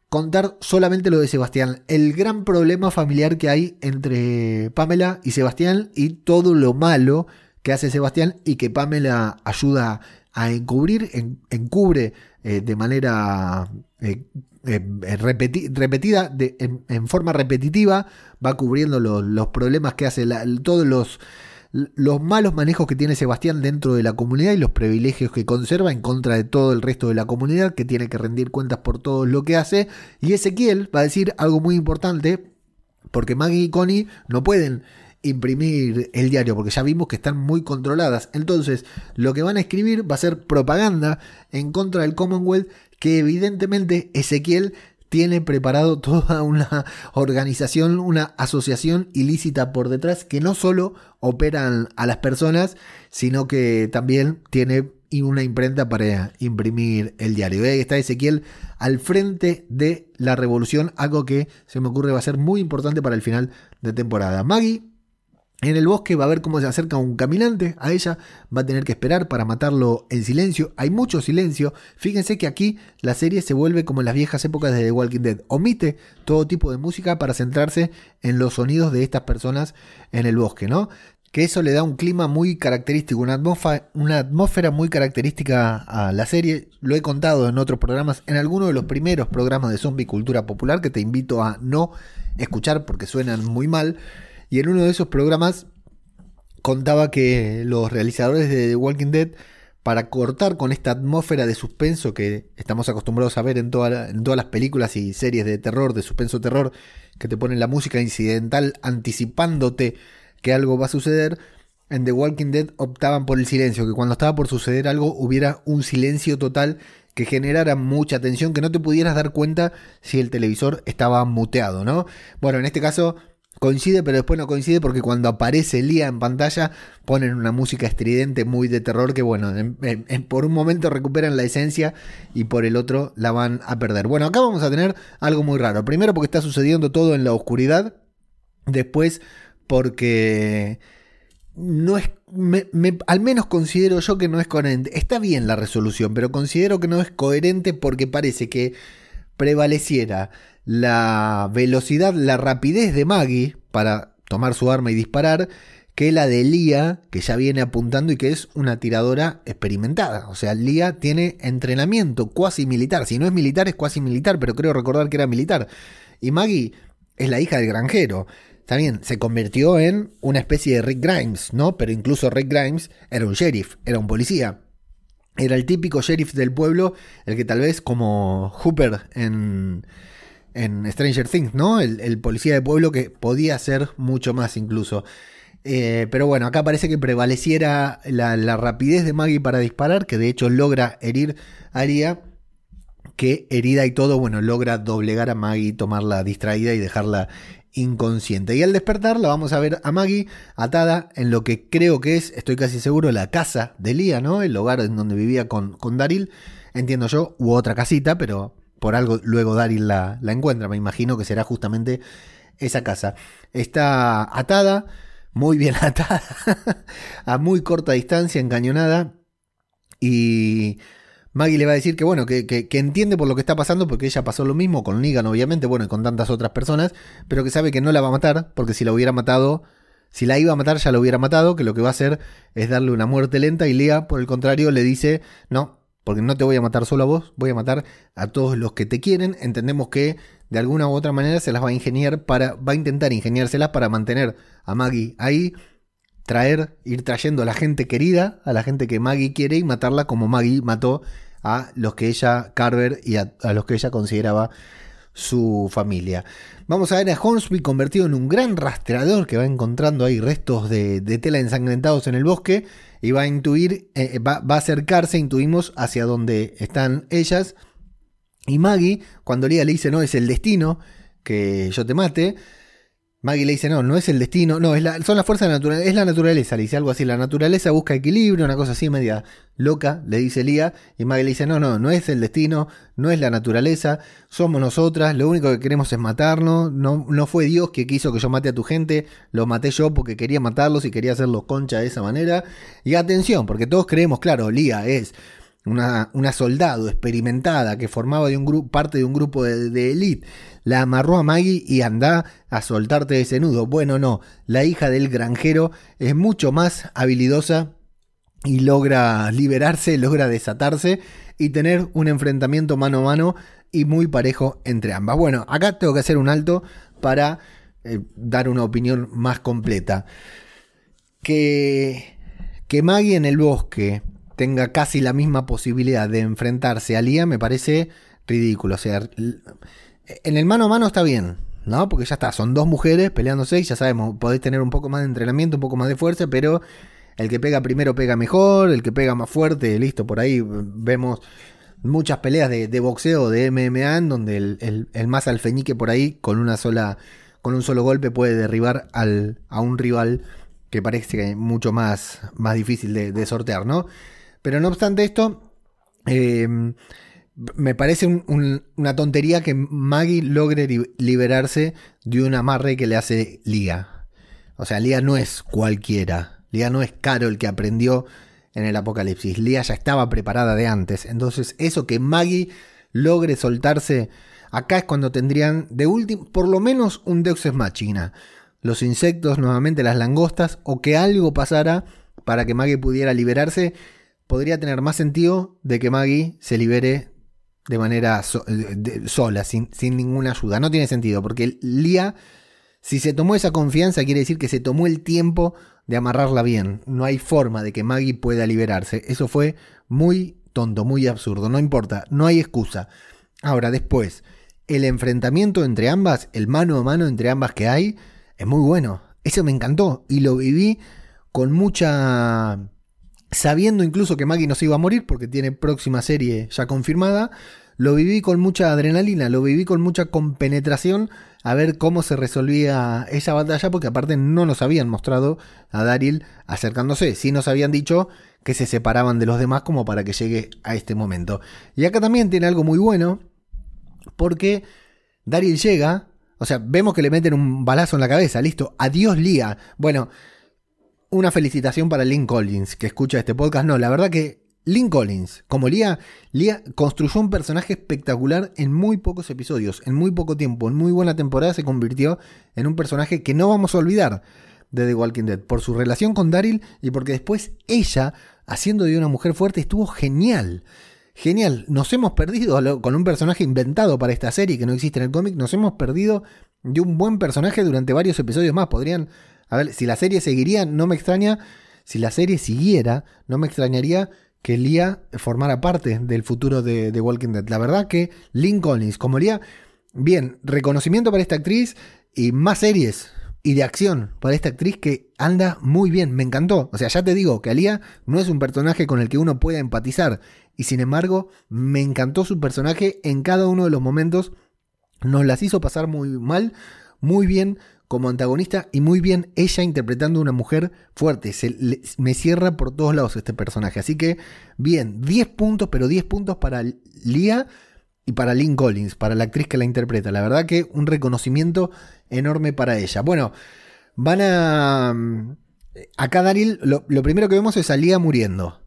contar solamente lo de Sebastián. El gran problema familiar que hay entre Pamela y Sebastián y todo lo malo que hace Sebastián y que Pamela ayuda a encubrir, en- encubre eh, de manera eh, eh, repeti- repetida, en, forma repetitiva, va cubriendo lo- los problemas que hace, todos los, los malos manejos que tiene Sebastián dentro de la comunidad y los privilegios que conserva en contra de todo el resto de la comunidad, que tiene que rendir cuentas por todo lo que hace. Y Ezequiel va a decir algo muy importante, porque Maggie y Connie no pueden imprimir el diario, porque ya vimos que están muy controladas. Entonces, lo que van a escribir va a ser propaganda en contra del Commonwealth, que evidentemente Ezequiel tiene preparado toda una organización, una asociación ilícita por detrás, que no solo operan a las personas, sino que también tiene una imprenta para imprimir el diario. Ahí está Ezequiel al frente de la revolución, algo que se me ocurre va a ser muy importante para el final de temporada. Maggie en el bosque va a ver cómo se acerca un caminante a ella, va a tener que esperar para matarlo en silencio. Hay mucho silencio. Fíjense que aquí la serie se vuelve como en las viejas épocas de The Walking Dead. Omite todo tipo de música para centrarse en los sonidos de estas personas en el bosque, ¿no? Que eso le da un clima muy característico, una atmósfera, una atmósfera muy característica a la serie. Lo he contado en otros programas, en alguno de los primeros programas de zombie cultura popular que te invito a no escuchar porque suenan muy mal. Y en uno de esos programas contaba que los realizadores de The Walking Dead, para cortar con esta atmósfera de suspenso que estamos acostumbrados a ver en, en todas las películas y series de terror, de suspenso terror, que te ponen la música incidental anticipándote que algo va a suceder, en The Walking Dead optaban por el silencio, que cuando estaba por suceder algo hubiera un silencio total que generara mucha tensión, que no te pudieras dar cuenta si el televisor estaba muteado, ¿no? Bueno, en este caso coincide, pero después no coincide porque cuando aparece Lía en pantalla ponen una música estridente muy de terror que, bueno, en- por un momento recuperan la esencia y por el otro la van a perder. Bueno, acá vamos a tener algo muy raro. Primero porque está sucediendo todo en la oscuridad. Después porque no es, al menos considero yo que no es coherente. Está bien la resolución, pero considero que no es coherente porque parece que prevaleciera la velocidad, la rapidez de Maggie para tomar su arma y disparar, que la de Lía, que ya viene apuntando y que es una tiradora experimentada. O sea, Lía tiene entrenamiento cuasi militar. Si no es militar, es cuasi militar, pero creo recordar que era militar. Y Maggie es la hija del granjero. Bien, se convirtió en una especie de Rick Grimes, ¿no? Pero incluso Rick Grimes era un sheriff, era un policía. Era el típico sheriff del pueblo, el que tal vez como Hooper en, en Stranger Things, ¿no? El, policía de pueblo que podía hacer mucho más incluso. Eh, pero bueno, acá parece que prevaleciera la, la rapidez de Maggie para disparar, que de hecho logra herir a Aria, que herida y todo, bueno, logra doblegar a Maggie, tomarla distraída y dejarla inconsciente. Y al despertar la vamos a ver a Maggie atada en lo que creo que es, estoy casi seguro, la casa de Lía, ¿no? El hogar en donde vivía con, con Daryl, entiendo yo, u otra casita, pero por algo luego Daryl la, la encuentra, me imagino que será justamente esa casa. Está atada, muy bien <laughs> atada, a muy corta distancia, encañonada, y Maggie le va a decir que bueno, que, que, entiende por lo que está pasando, porque ella pasó lo mismo con Negan, obviamente, bueno, y con tantas otras personas, pero que sabe que no la va a matar, porque si la hubiera matado, si la iba a matar, ya la hubiera matado, que lo que va a hacer es darle una muerte lenta, y Lea, por el contrario, le dice, no, porque no te voy a matar solo a vos, voy a matar a todos los que te quieren. Entendemos que de alguna u otra manera se las va a ingeniar para, va a intentar ingeniárselas para mantener a Maggie ahí, traer, ir trayendo a la gente querida, a la gente que Maggie quiere y matarla como Maggie mató a los que ella, Carver, y a, a los que ella consideraba su familia. Vamos a ver a Hornsby convertido en un gran rastreador que va encontrando ahí restos de, tela ensangrentados en el bosque y va a intuir, eh, va, va, a acercarse, intuimos, hacia donde están ellas. Y Maggie, cuando Lía le dice, no, es el destino que yo te mate, Maggie le dice, no, no es el destino, no, es la, son las fuerzas de la naturaleza, es la naturaleza, le dice algo así, la naturaleza busca equilibrio, una cosa así media loca, le dice Lía, y Maggie le dice, no, no, no es el destino, no es la naturaleza, somos nosotras, lo único que queremos es matarnos, no, no fue Dios que quiso que yo mate a tu gente, lo maté yo porque quería matarlos y quería hacerlos concha de esa manera, y atención, porque todos creemos, claro, Lía es una, soldado experimentada que formaba de parte de un grupo de, de élite, la amarró a Maggie y anda a soltarte ese nudo. Bueno, no, la hija del granjero es mucho más habilidosa y logra liberarse, logra desatarse y tener un enfrentamiento mano a mano y muy parejo entre ambas. Bueno, acá tengo que hacer un alto para eh, dar una opinión más completa. Que, que Maggie en el bosque tenga casi la misma posibilidad de enfrentarse a Lía me parece ridículo. O sea, en el mano a mano está bien, ¿no? Porque ya está, son dos mujeres peleándose y ya sabemos, podéis tener un poco más de entrenamiento, un poco más de fuerza, pero el que pega primero pega mejor, el que pega más fuerte, listo, por ahí vemos muchas peleas de, boxeo, de MMA, en donde el, más alfeñique por ahí, con una sola, con un solo golpe, puede derribar al, a un rival que parece mucho más, más difícil de, de sortear, ¿no? Pero no obstante esto, eh, me parece una tontería que Maggie logre liberarse de un amarre que le hace Lía. O sea, Lía no es cualquiera. Lía no es Caro el que aprendió en el apocalipsis. Lía ya estaba preparada de antes. Entonces, eso que Maggie logre soltarse, acá es cuando tendrían de último, por lo menos un Deus Ex Machina. Los insectos, nuevamente las langostas, o que algo pasara para que Maggie pudiera liberarse. Podría tener más sentido de que Maggie se libere de manera sola, sin, sin, ninguna ayuda. No tiene sentido, porque Lía, si se tomó esa confianza, quiere decir que se tomó el tiempo de amarrarla bien. No hay forma de que Maggie pueda liberarse. Eso fue muy tonto, muy absurdo. No importa, no hay excusa. Ahora, después, el enfrentamiento entre ambas, el mano a mano entre ambas que hay, es muy bueno. Eso me encantó y lo viví con mucha sabiendo incluso que Maggie no se iba a morir porque tiene próxima serie ya confirmada, lo viví con mucha adrenalina, lo viví con mucha compenetración a ver cómo se resolvía esa batalla, porque aparte no nos habían mostrado a Daryl acercándose, sí nos habían dicho que se separaban de los demás como para que llegue a este momento. Y acá también tiene algo muy bueno, porque Daryl llega, o sea, vemos que le meten un balazo en la cabeza, listo, adiós Lía. Bueno, una felicitación para Lynn Collins, que escucha este podcast. No, la verdad que Lynn Collins, como Lía, Lía construyó un personaje espectacular en muy pocos episodios, en muy poco tiempo, en muy buena temporada se convirtió en un personaje que no vamos a olvidar de The Walking Dead, por su relación con Daryl y porque después ella, haciendo de una mujer fuerte, estuvo genial. Genial, nos hemos perdido con un personaje inventado para esta serie que no existe en el cómic, nos hemos perdido de un buen personaje durante varios episodios más. Podrían a ver, si la serie seguiría, no me extraña. Si la serie siguiera, no me extrañaría que Lía formara parte del futuro de, Walking Dead. La verdad que Lynn Collins, como Lía, bien, reconocimiento para esta actriz y más series y de acción para esta actriz que anda muy bien, me encantó. O sea, ya te digo que Alía no es un personaje con el que uno pueda empatizar y sin embargo me encantó su personaje en cada uno de los momentos. Nos las hizo pasar muy mal, muy bien, como antagonista y muy bien ella interpretando a una mujer fuerte. Se, me cierra por todos lados este personaje. Así que, bien, 10 puntos, pero 10 puntos para Lia y para Lynn Collins, para la actriz que la interpreta. La verdad que un reconocimiento enorme para ella. Bueno, van a... Mm, acá Daryl, lo, lo primero que vemos es a Lia muriendo.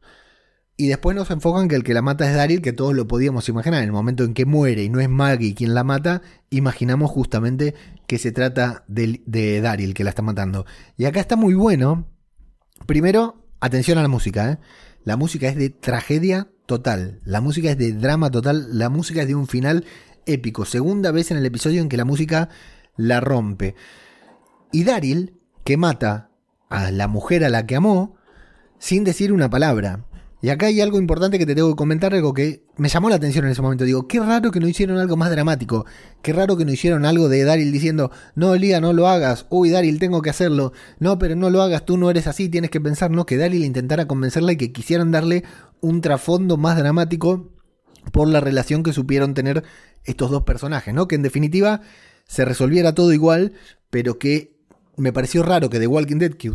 Y después nos enfocan que el que la mata es Daryl, que todos lo podíamos imaginar. En el momento en que muere y no es Maggie quien la mata, imaginamos justamente que se trata de, Daryl que la está matando. Y acá está muy bueno. Primero, atención a la música. ¿eh? La música es de tragedia total. La música es de drama total. La música es de un final épico. Segunda vez en el episodio en que la música la rompe. Y Daryl, que mata a la mujer a la que amó, sin decir una palabra. Y acá hay algo importante que te tengo que comentar, algo que me llamó la atención en ese momento. Digo, qué raro que no hicieron algo más dramático. Qué raro que no hicieron algo de Daryl diciendo, no, Lía, no lo hagas. Uy, Daryl, tengo que hacerlo. No, pero no lo hagas, tú no eres así, tienes que pensar, ¿no? Que Daryl intentara convencerla y que quisieran darle un trasfondo más dramático por la relación que supieron tener estos dos personajes, ¿no? Que en definitiva se resolviera todo igual, pero que me pareció raro que The Walking Dead, que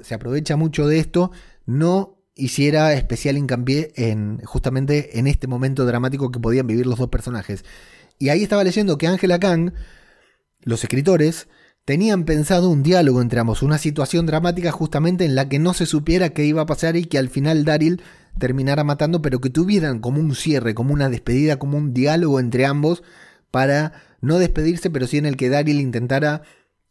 se aprovecha mucho de esto, no hiciera especial hincapié en justamente en este momento dramático que podían vivir los dos personajes. Y ahí estaba leyendo que Angela Kang, los escritores, tenían pensado un diálogo entre ambos, una situación dramática justamente en la que no se supiera qué iba a pasar y que al final Daryl terminara matando, pero que tuvieran como un cierre, como una despedida, como un diálogo entre ambos para no despedirse, pero sí en el que Daryl intentara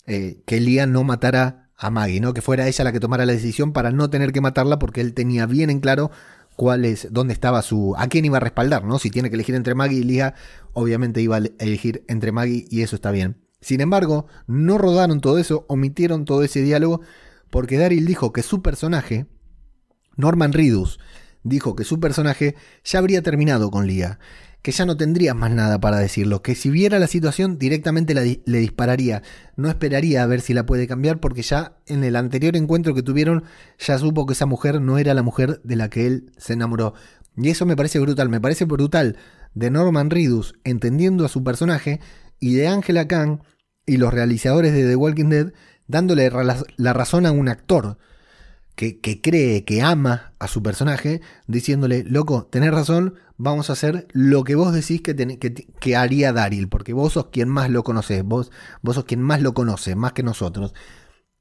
eh, que Liam no matara a Maggie, ¿no? Que fuera ella la que tomara la decisión para no tener que matarla porque él tenía bien en claro cuál es, dónde estaba su, a quién iba a respaldar, ¿no? Si tiene que elegir entre Maggie y Lia, obviamente iba a elegir entre Maggie y eso está bien. Sin embargo, no rodaron todo eso, omitieron todo ese diálogo porque Daryl dijo que su personaje, Norman Reedus, dijo que su personaje ya habría terminado con Lia que ya no tendría más nada para decirlo, que si viera la situación directamente le dispararía, no esperaría a ver si la puede cambiar porque ya en el anterior encuentro que tuvieron ya supo que esa mujer no era la mujer de la que él se enamoró. Y eso me parece brutal, me parece brutal de Norman Reedus entendiendo a su personaje y de Angela Kang y los realizadores de The Walking Dead dándole la razón a un actor que, cree, que ama a su personaje, diciéndole, loco, tenés razón, vamos a hacer lo que vos decís que, que, haría Daryl, porque vos sos quien más lo conoces, vos, vos sos quien más lo conoce, más que nosotros.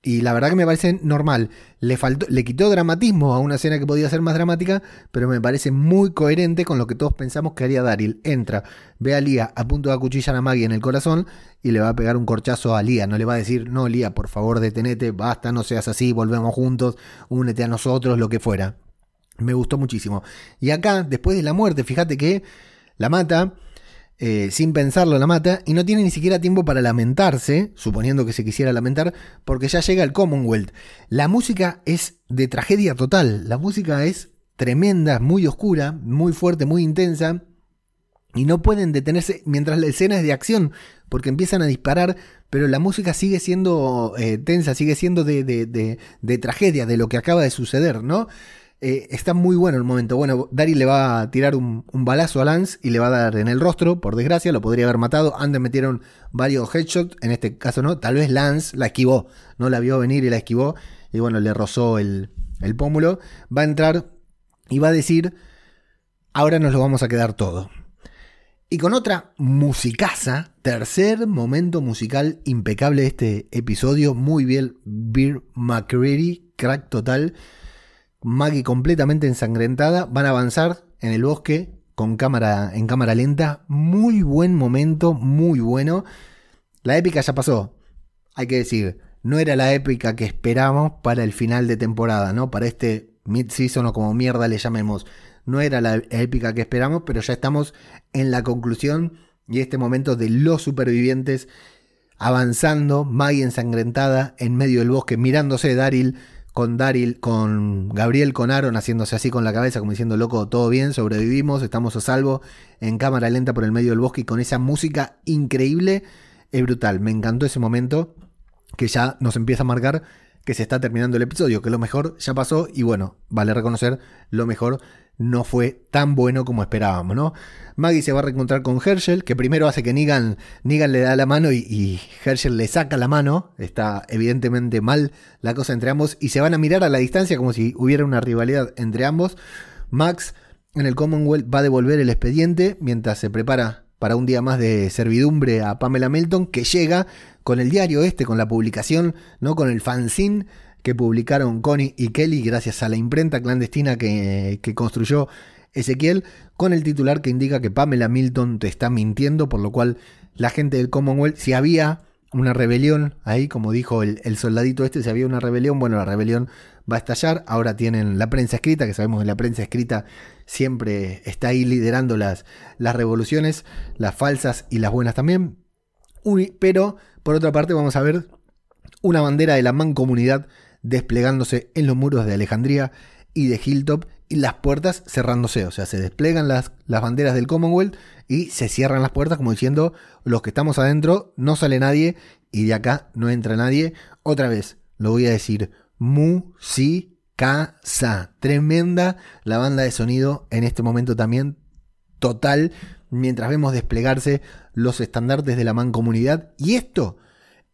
Y la verdad que me parece normal. Le, faltó, le quitó dramatismo a una escena que podía ser más dramática, pero me parece muy coherente con lo que todos pensamos que haría Daryl. Entra, ve a Lía a punto de acuchillar a Maggie en el corazón y le va a pegar un corchazo a Lía. No le va a decir, no, Lía, por favor, detenete, basta, no seas así, volvemos juntos, únete a nosotros, lo que fuera. Me gustó muchísimo. Y acá, después de la muerte, fíjate que la mata eh, sin pensarlo la mata y no tiene ni siquiera tiempo para lamentarse, suponiendo que se quisiera lamentar, porque ya llega el Commonwealth. La música es de tragedia total, la música es tremenda, muy oscura, muy fuerte, muy intensa, y no pueden detenerse mientras la escena es de acción, porque empiezan a disparar, pero la música sigue siendo eh, tensa, sigue siendo de, de tragedia, de lo que acaba de suceder, ¿no? Eh, está muy bueno el momento. Bueno, Daryl le va a tirar un, balazo a Lance y le va a dar en el rostro, por desgracia, lo podría haber matado. Antes metieron varios headshots, en este caso no. Tal vez Lance la esquivó, no la vio venir y la esquivó. Y bueno, le rozó el, el pómulo. Va a entrar y va a decir, ahora nos lo vamos a quedar todo. Y con otra musicaza, tercer momento musical impecable de este episodio, muy bien, Beer McCready, crack total. Maggie completamente ensangrentada, van a avanzar en el bosque con cámara en cámara lenta, muy buen momento, muy bueno. La épica ya pasó, hay que decir, no era la épica que esperábamos para el final de temporada, ¿no? Para este mid-season o como mierda le llamemos. No era la épica que esperamos, pero ya estamos en la conclusión y este momento de los supervivientes avanzando, Maggie ensangrentada en medio del bosque, mirándose Daryl con Daryl, con Gabriel, con Aaron haciéndose así con la cabeza, como diciendo, loco, todo bien, sobrevivimos, estamos a salvo, en cámara lenta por el medio del bosque y con esa música increíble, es brutal. Me encantó ese momento que ya nos empieza a marcar que se está terminando el episodio, que lo mejor ya pasó y bueno, vale reconocer, lo mejor no fue tan bueno como esperábamos, ¿no? Maggie se va a reencontrar con Herschel, que primero hace que Negan, le da la mano y, Herschel le saca la mano. Está evidentemente mal la cosa entre ambos y se van a mirar a la distancia como si hubiera una rivalidad entre ambos. Max en el Commonwealth va a devolver el expediente mientras se prepara para un día más de servidumbre a Pamela Melton, que llega con el diario este, con la publicación, ¿no? Con el fanzine que publicaron Connie y Kelly gracias a la imprenta clandestina que, construyó Ezequiel, con el titular que indica que Pamela Milton te está mintiendo, por lo cual la gente del Commonwealth, si había una rebelión ahí, como dijo el, soldadito este, si había una rebelión, bueno, la rebelión va a estallar, ahora tienen la prensa escrita, que sabemos que la prensa escrita siempre está ahí liderando las, las revoluciones, las falsas y las buenas también, pero por otra parte vamos a ver una bandera de la mancomunidad desplegándose en los muros de Alejandría y de Hilltop y las puertas cerrándose. O sea, se desplegan las, las banderas del Commonwealth y se cierran las puertas como diciendo, los que estamos adentro, no sale nadie y de acá no entra nadie. Otra vez, lo voy a decir, Casa. Tremenda la banda de sonido en este momento también total, mientras vemos desplegarse los estandartes de la mancomunidad. Y esto,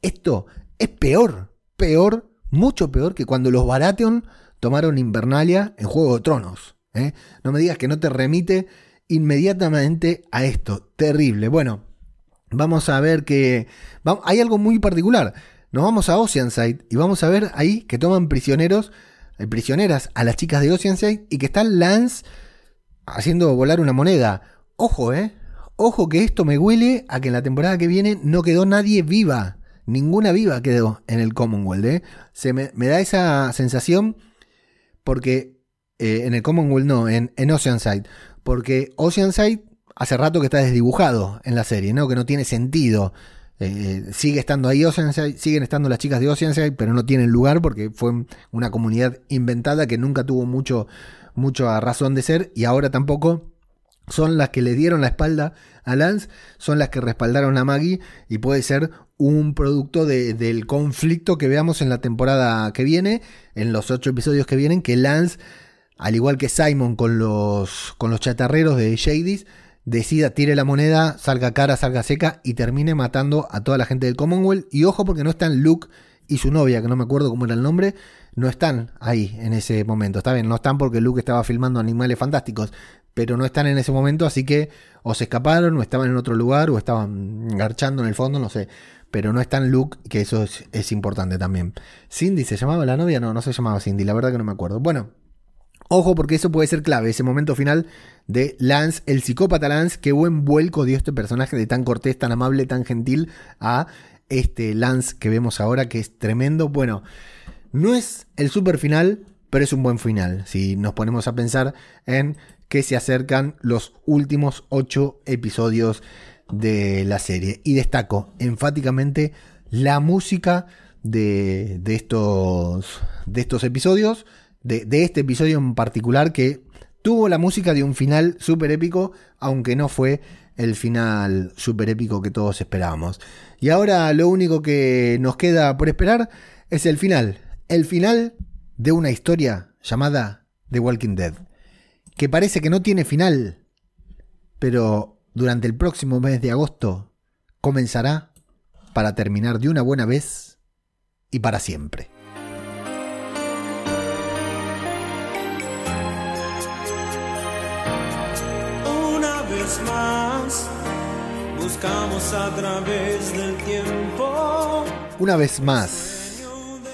esto es peor, peor, mucho peor que cuando los Baratheon tomaron Invernalia en Juego de Tronos. ¿eh? No me digas que no te remite inmediatamente a esto. Terrible. Bueno, vamos a ver que... Hay algo muy particular. Nos vamos a Oceanside y vamos a ver ahí que toman prisioneros, eh, prisioneras a las chicas de Oceanside y que está Lance haciendo volar una moneda. Ojo, eh. Ojo que esto me huele a que en la temporada que viene no quedó nadie viva. Ninguna viva quedó en el Commonwealth. ¿eh? Se me, da esa sensación porque eh, en el Commonwealth no, en, en Oceanside. Porque Oceanside hace rato que está desdibujado en la serie, ¿no? Que no tiene sentido. Eh, sigue estando ahí Oceanside, siguen estando las chicas de Oceanside, pero no tienen lugar porque fue una comunidad inventada que nunca tuvo mucho, mucho razón de ser y ahora tampoco son las que le dieron la espalda a Lance, son las que respaldaron a Maggie y puede ser un producto del conflicto que veamos en la temporada que viene, en los ocho episodios que vienen, que Lance, al igual que Simon con los, con los chatarreros de Shadys, decida, tire la moneda, salga cara, salga seca y termine matando a toda la gente del Commonwealth. Y ojo porque no están Luke y su novia, que no me acuerdo cómo era el nombre, no están ahí en ese momento. Está bien, no están porque Luke estaba filmando Animales Fantásticos, pero no están en ese momento, así que o se escaparon, o estaban en otro lugar, o estaban garchando en el fondo, no sé pero no está en Luke, que eso es, importante también. Cindy, ¿se llamaba la novia? No, no se llamaba Cindy, la verdad que no me acuerdo. Bueno, ojo porque eso puede ser clave, ese momento final de Lance, el psicópata Lance, qué buen vuelco dio este personaje de tan cortés, tan amable, tan gentil a este Lance que vemos ahora, que es tremendo. Bueno, no es el super final, pero es un buen final. Si nos ponemos a pensar en que se acercan los últimos ocho episodios de la serie. Y destaco enfáticamente la música de, estos, de estos episodios, de, este episodio en particular que tuvo la música de un final súper épico, aunque no fue el final súper épico que todos esperábamos. Y ahora lo único que nos queda por esperar es el final. El final de una historia llamada The Walking Dead. Que parece que no tiene final, pero durante el próximo mes de agosto comenzará para terminar de una buena vez y para siempre. Una vez más, buscamos a través del tiempo. Una vez más,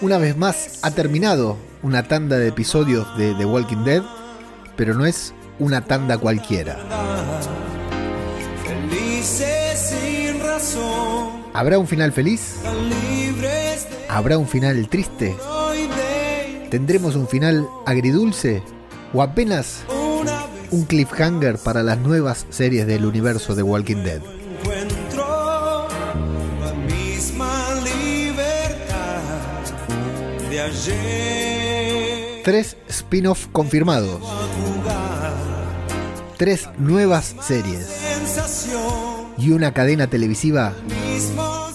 una vez más ha terminado una tanda de episodios de The Walking Dead, pero no es una tanda cualquiera. ¿Habrá un final feliz? ¿Habrá un final triste? ¿Tendremos un final agridulce? ¿O apenas un cliffhanger para las nuevas series del universo de Walking Dead? Tres spin-off confirmados. Tres nuevas series y una cadena televisiva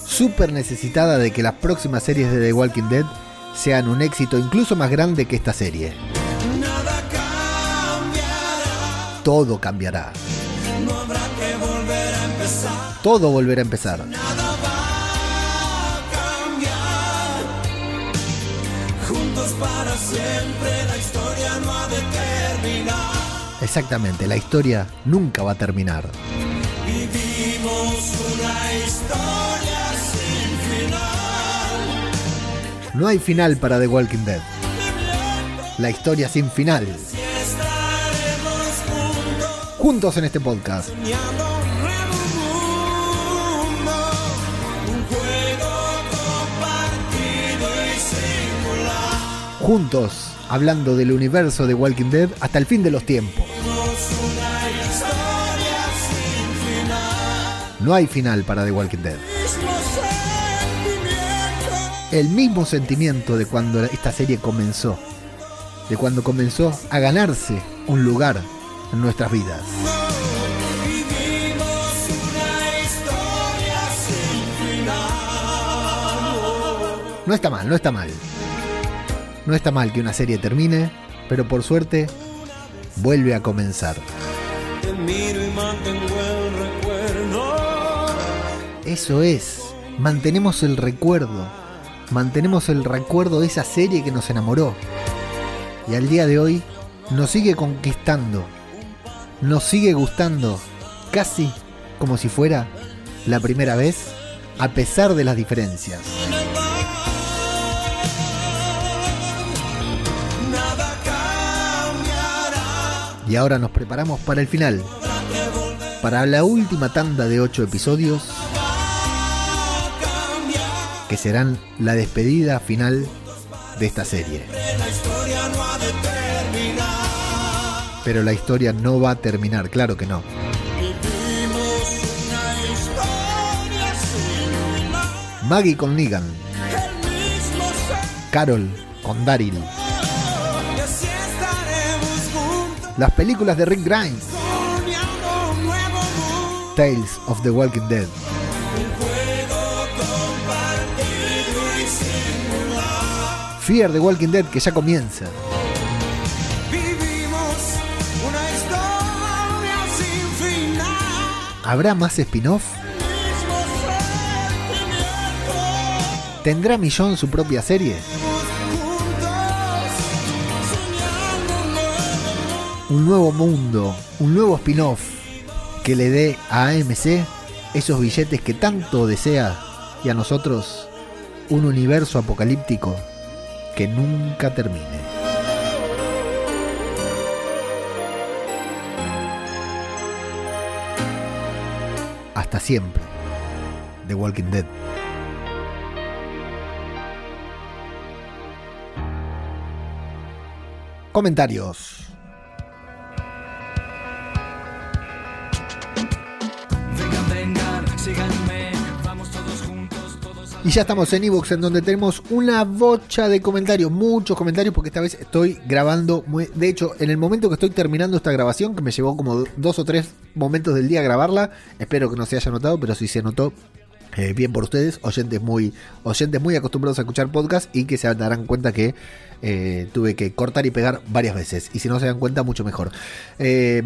súper necesitada de que las próximas series de The Walking Dead sean un éxito incluso más grande que esta serie. Todo cambiará. Todo volverá a empezar. Juntos para siempre, la historia Exactamente, la historia nunca va a terminar. Vivimos una historia sin final. No hay final para The Walking Dead. La historia sin final. Juntos en este podcast. Juntos, hablando del universo de Walking Dead hasta el fin de los tiempos. No hay final para The Walking Dead. El mismo sentimiento de cuando esta serie comenzó. De cuando comenzó a ganarse un lugar en nuestras vidas. No está mal, no está mal. No está mal que una serie termine, pero por suerte vuelve a comenzar. Te miro y mantengo. Eso es, mantenemos el recuerdo, mantenemos el recuerdo de esa serie que nos enamoró. Y al día de hoy nos sigue conquistando, nos sigue gustando, casi como si fuera la primera vez, a pesar de las diferencias. Y ahora nos preparamos para el final, para la última tanda de ocho episodios, que serán la despedida final de esta serie. Pero la historia no va a terminar, claro que no. Maggie con Negan. Carol con Daryl, las películas de Rick Grimes. Tales of the Walking Dead, Fear the Walking Dead que ya comienza. ¿habrá más spin-off? ¿Tendrá Millón su propia serie? Un nuevo mundo, un nuevo spin-off que le dé a AMC esos billetes que tanto desea y a nosotros un universo apocalíptico que nunca termine. Hasta siempre. The Walking Dead. Comentarios. Y ya estamos en Evox, en donde tenemos una bocha de comentarios, muchos comentarios, porque esta vez estoy grabando. Muy, de hecho, en el momento que estoy terminando esta grabación, que me llevó como dos o tres momentos del día grabarla, espero que no se haya notado, pero si se notó, eh, bien por ustedes, oyentes muy, oyentes muy acostumbrados a escuchar podcast y que se darán cuenta que eh, tuve que cortar y pegar varias veces. Y si no se dan cuenta, mucho mejor. Eh,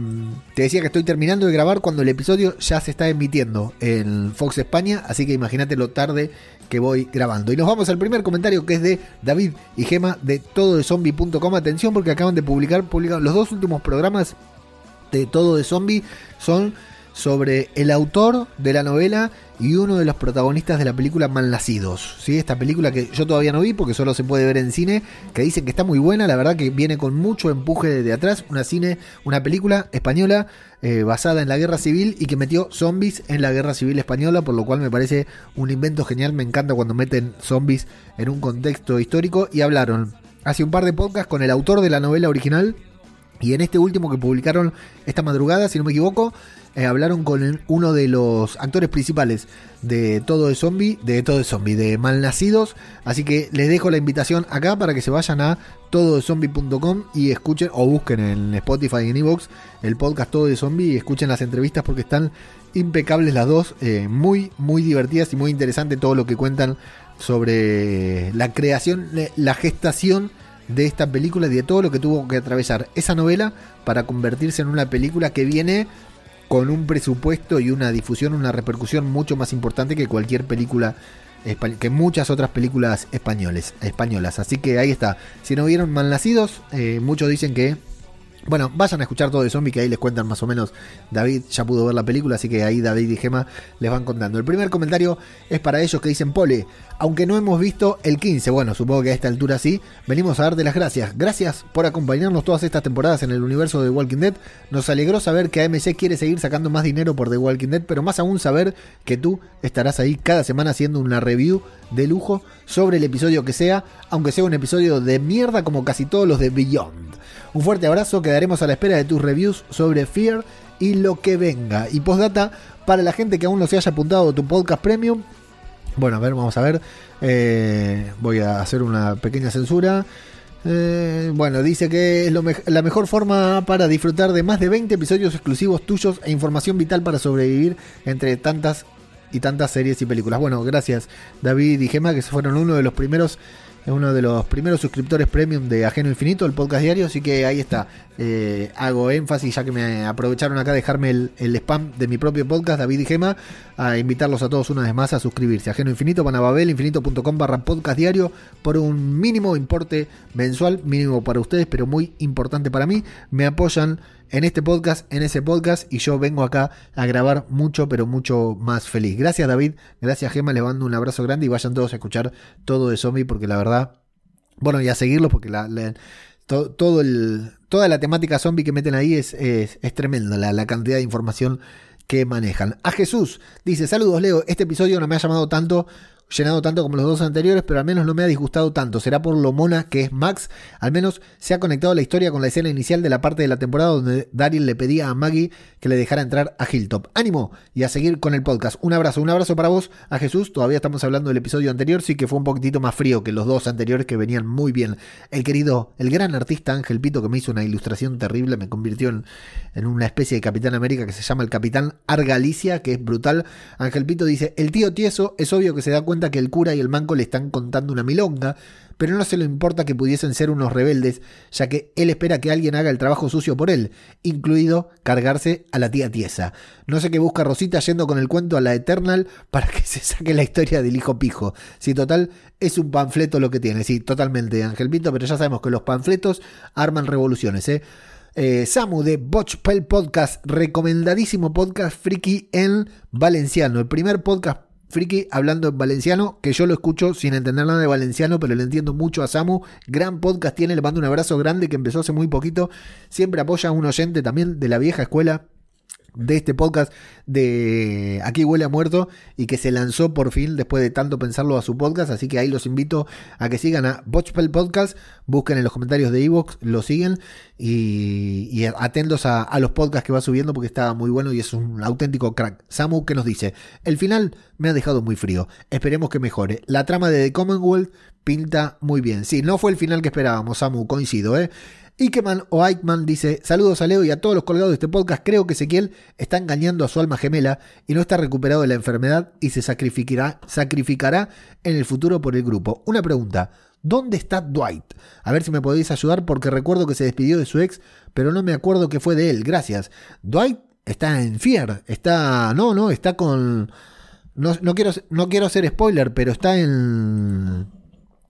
te decía que estoy terminando de grabar cuando el episodio ya se está emitiendo en Fox España, así que imagínate lo tarde que voy grabando. Y nos vamos al primer comentario que es de David y Gema de tododezombie.com. Atención porque acaban de publicar, publicaron los dos últimos programas de Todo de Zombie son sobre el autor de la novela y uno de los protagonistas de la película Malnacidos. ¿sí? Esta película que yo todavía no vi porque solo se puede ver en cine, que dicen que está muy buena, la verdad que viene con mucho empuje de atrás, una cine, una película española eh, basada en la guerra civil y que metió zombies en la guerra civil española, por lo cual me parece un invento genial, me encanta cuando meten zombies en un contexto histórico y hablaron hace un par de podcasts con el autor de la novela original y en este último que publicaron esta madrugada, si no me equivoco, eh, hablaron con uno de los actores principales de Todo de Zombie, de Todo de Zombie, de Malnacidos. Así que les dejo la invitación acá para que se vayan a tododezombie.com y escuchen o busquen en Spotify y en Evox el podcast Todo de Zombie y escuchen las entrevistas porque están impecables las dos, eh, muy, muy divertidas y muy interesante todo lo que cuentan sobre la creación, la gestación de esta película y de todo lo que tuvo que atravesar esa novela para convertirse en una película que viene con un presupuesto y una difusión, una repercusión mucho más importante que cualquier película que muchas otras películas españoles, españolas. Así que ahí está. Si no vieron Malnacidos, eh, muchos dicen que bueno, vayan a escuchar todo de zombie que ahí les cuentan más o menos. David ya pudo ver la película, así que ahí David y Gema les van contando. El primer comentario es para ellos que dicen, Pole, aunque no hemos visto el 15, bueno, supongo que a esta altura sí, venimos a darte las gracias. Gracias por acompañarnos todas estas temporadas en el universo de Walking Dead. Nos alegró saber que AMC quiere seguir sacando más dinero por The Walking Dead, pero más aún saber que tú estarás ahí cada semana haciendo una review de lujo sobre el episodio que sea, aunque sea un episodio de mierda como casi todos los de Beyond. Un fuerte abrazo, quedaremos a la espera de tus reviews sobre Fear y lo que venga. Y postdata, para la gente que aún no se haya apuntado tu podcast premium, bueno, a ver, vamos a ver. Eh, voy a hacer una pequeña censura. Eh, bueno, dice que es la mejor forma para disfrutar de más de 20 episodios exclusivos tuyos e información vital para sobrevivir entre tantas y tantas series y películas. Bueno, gracias David y Gema, que fueron uno de los primeros uno de los primeros suscriptores premium de Ajeno Infinito, el podcast diario, así que ahí está. Eh, hago énfasis, ya que me aprovecharon acá de dejarme el, el spam de mi propio podcast, David y Gema, a invitarlos a todos una vez más a suscribirse. Ajeno Infinito, van a babelinfinito.com barra podcast diario por un mínimo importe mensual, mínimo para ustedes, pero muy importante para mí. Me apoyan en este podcast, en ese podcast, y yo vengo acá a grabar mucho, pero mucho más feliz. Gracias David, gracias Gema, les mando un abrazo grande y vayan todos a escuchar todo de zombie, porque la verdad, bueno, y a seguirlo, porque la, la- to- todo el, toda la temática zombie que meten ahí es, es, es tremenda, la, la cantidad de información que manejan. A Jesús dice, saludos Leo, este episodio no me ha llamado tanto, llenado tanto como los dos anteriores, pero al menos no me ha disgustado tanto. Será por lo mona que es Max. Al menos se ha conectado la historia con la escena inicial de la parte de la temporada donde Daryl le pedía a Maggie que le dejara entrar a Hilltop. Ánimo y a seguir con el podcast. Un abrazo, un abrazo para vos, a Jesús. Todavía estamos hablando del episodio anterior, sí que fue un poquitito más frío que los dos anteriores que venían muy bien. El querido, el gran artista Ángel Pito que me hizo una ilustración terrible, me convirtió en, en una especie de Capitán América que se llama el Capitán Argalicia, que es brutal. Ángel Pito dice, el tío tieso es obvio que se da cuenta que el cura y el manco le están contando una milonga, pero no se le importa que pudiesen ser unos rebeldes, ya que él espera que alguien haga el trabajo sucio por él, incluido cargarse a la tía tiesa. No sé qué busca Rosita yendo con el cuento a la Eternal para que <laughs> se saque la historia del hijo pijo. Si total es un panfleto lo que tiene, sí, totalmente Ángel Pito, pero ya sabemos que los panfletos arman revoluciones, ¿eh? Eh, Samu de Botchpel Podcast, recomendadísimo podcast friki en valenciano. El primer podcast friki hablando en valenciano, que yo lo escucho sin entender nada de valenciano, pero le entiendo mucho a Samu. Gran podcast tiene, le mando un abrazo grande que empezó hace muy poquito. Siempre apoya a un oyente también de la vieja escuela de este podcast de Aquí huele a muerto y que se lanzó por fin después de tanto pensarlo a su podcast, así que ahí los invito a que sigan a Botchpel Podcast, busquen en los comentarios de Evox, lo siguen y, y atentos a, a los podcasts que va subiendo porque está muy bueno y es un auténtico crack. Samu que nos dice, el final me ha dejado muy frío, esperemos que mejore. La trama de The Commonwealth pinta muy bien. Sí, no fue el final que esperábamos, Samu, coincido, ¿eh? Ikeman o Aikman dice: Saludos a Leo y a todos los colgados de este podcast. Creo que Ezequiel está engañando a su alma gemela y no está recuperado de la enfermedad y se sacrificará, sacrificará en el futuro por el grupo. Una pregunta: ¿Dónde está Dwight? A ver si me podéis ayudar porque recuerdo que se despidió de su ex, pero no me acuerdo qué fue de él. Gracias. Dwight está en Fear. Está. No, no, está con. No, no quiero, no quiero hacer spoiler, pero está en.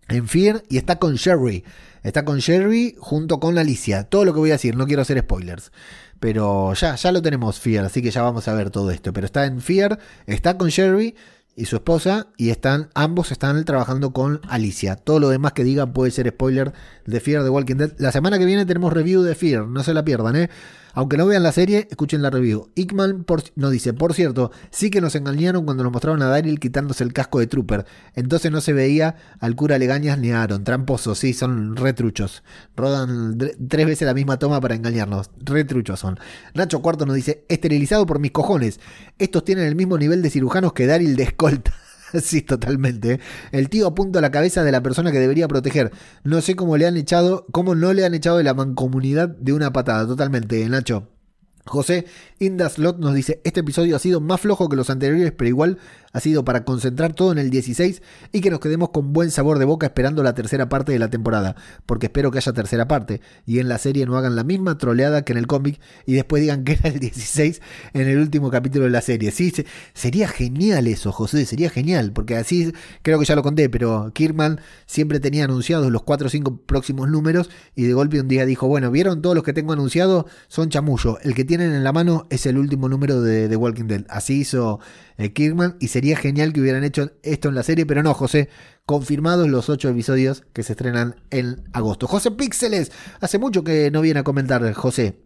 En Fear y está con Sherry. Está con Sherry junto con Alicia. Todo lo que voy a decir, no quiero hacer spoilers. Pero ya, ya lo tenemos Fear, así que ya vamos a ver todo esto. Pero está en Fear, está con Sherry y su esposa y están ambos están trabajando con Alicia. Todo lo demás que digan puede ser spoiler de Fear de Walking Dead. La semana que viene tenemos review de Fear, no se la pierdan, ¿eh? Aunque no vean la serie, escuchen la review. Ickman por, nos dice, por cierto, sí que nos engañaron cuando nos mostraron a Daryl quitándose el casco de Trooper. Entonces no se veía al cura Legañas ni a Aaron. Tramposos, sí, son retruchos. Rodan tres veces la misma toma para engañarnos. Retruchos son. Nacho Cuarto nos dice, esterilizado por mis cojones. Estos tienen el mismo nivel de cirujanos que Daryl de escolta. <laughs> Sí, totalmente. ¿eh? El tío apunta a la cabeza de la persona que debería proteger. No sé cómo le han echado, cómo no le han echado de la mancomunidad de una patada. Totalmente, Nacho. José Indaslot nos dice, este episodio ha sido más flojo que los anteriores, pero igual ha sido para concentrar todo en el 16 y que nos quedemos con buen sabor de boca esperando la tercera parte de la temporada, porque espero que haya tercera parte y en la serie no hagan la misma troleada que en el cómic y después digan que era el 16 en el último capítulo de la serie. Sí, se- sería genial eso, José, sería genial, porque así creo que ya lo conté, pero Kirkman siempre tenía anunciados los 4 o 5 próximos números y de golpe un día dijo, bueno, ¿vieron todos los que tengo anunciados? Son chamullo, el que tienen en la mano es el último número de, de Walking Dead. Así hizo Kirkman y sería genial que hubieran hecho esto en la serie, pero no, José, confirmados los 8 episodios que se estrenan en agosto. José Píxeles, hace mucho que no viene a comentar, José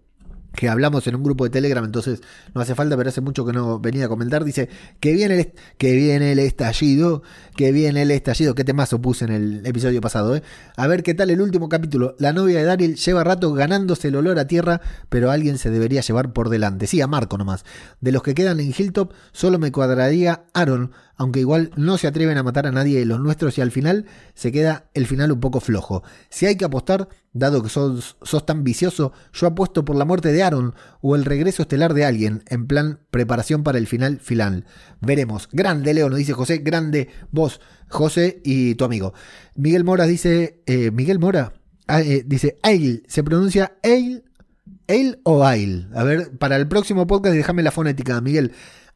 que hablamos en un grupo de Telegram, entonces no hace falta, pero hace mucho que no venía a comentar. Dice que viene el, que viene el estallido, que viene el estallido. Qué temazo puse en el episodio pasado, ¿eh? A ver qué tal el último capítulo. La novia de Daryl lleva rato ganándose el olor a tierra, pero alguien se debería llevar por delante. Sí, a Marco nomás. De los que quedan en Hilltop, solo me cuadraría Aaron, aunque igual no se atreven a matar a nadie de los nuestros y al final se queda el final un poco flojo. Si hay que apostar, dado que sos, sos tan vicioso, yo apuesto por la muerte de Aaron o el regreso estelar de alguien, en plan preparación para el final final. Veremos. Grande, Leo, nos dice José, grande vos, José y tu amigo. Miguel Mora dice, eh, Miguel Mora, ah, eh, dice, Ail, se pronuncia Ail ¿Ale o Isle? A ver, para el próximo podcast déjame la fonética, Miguel.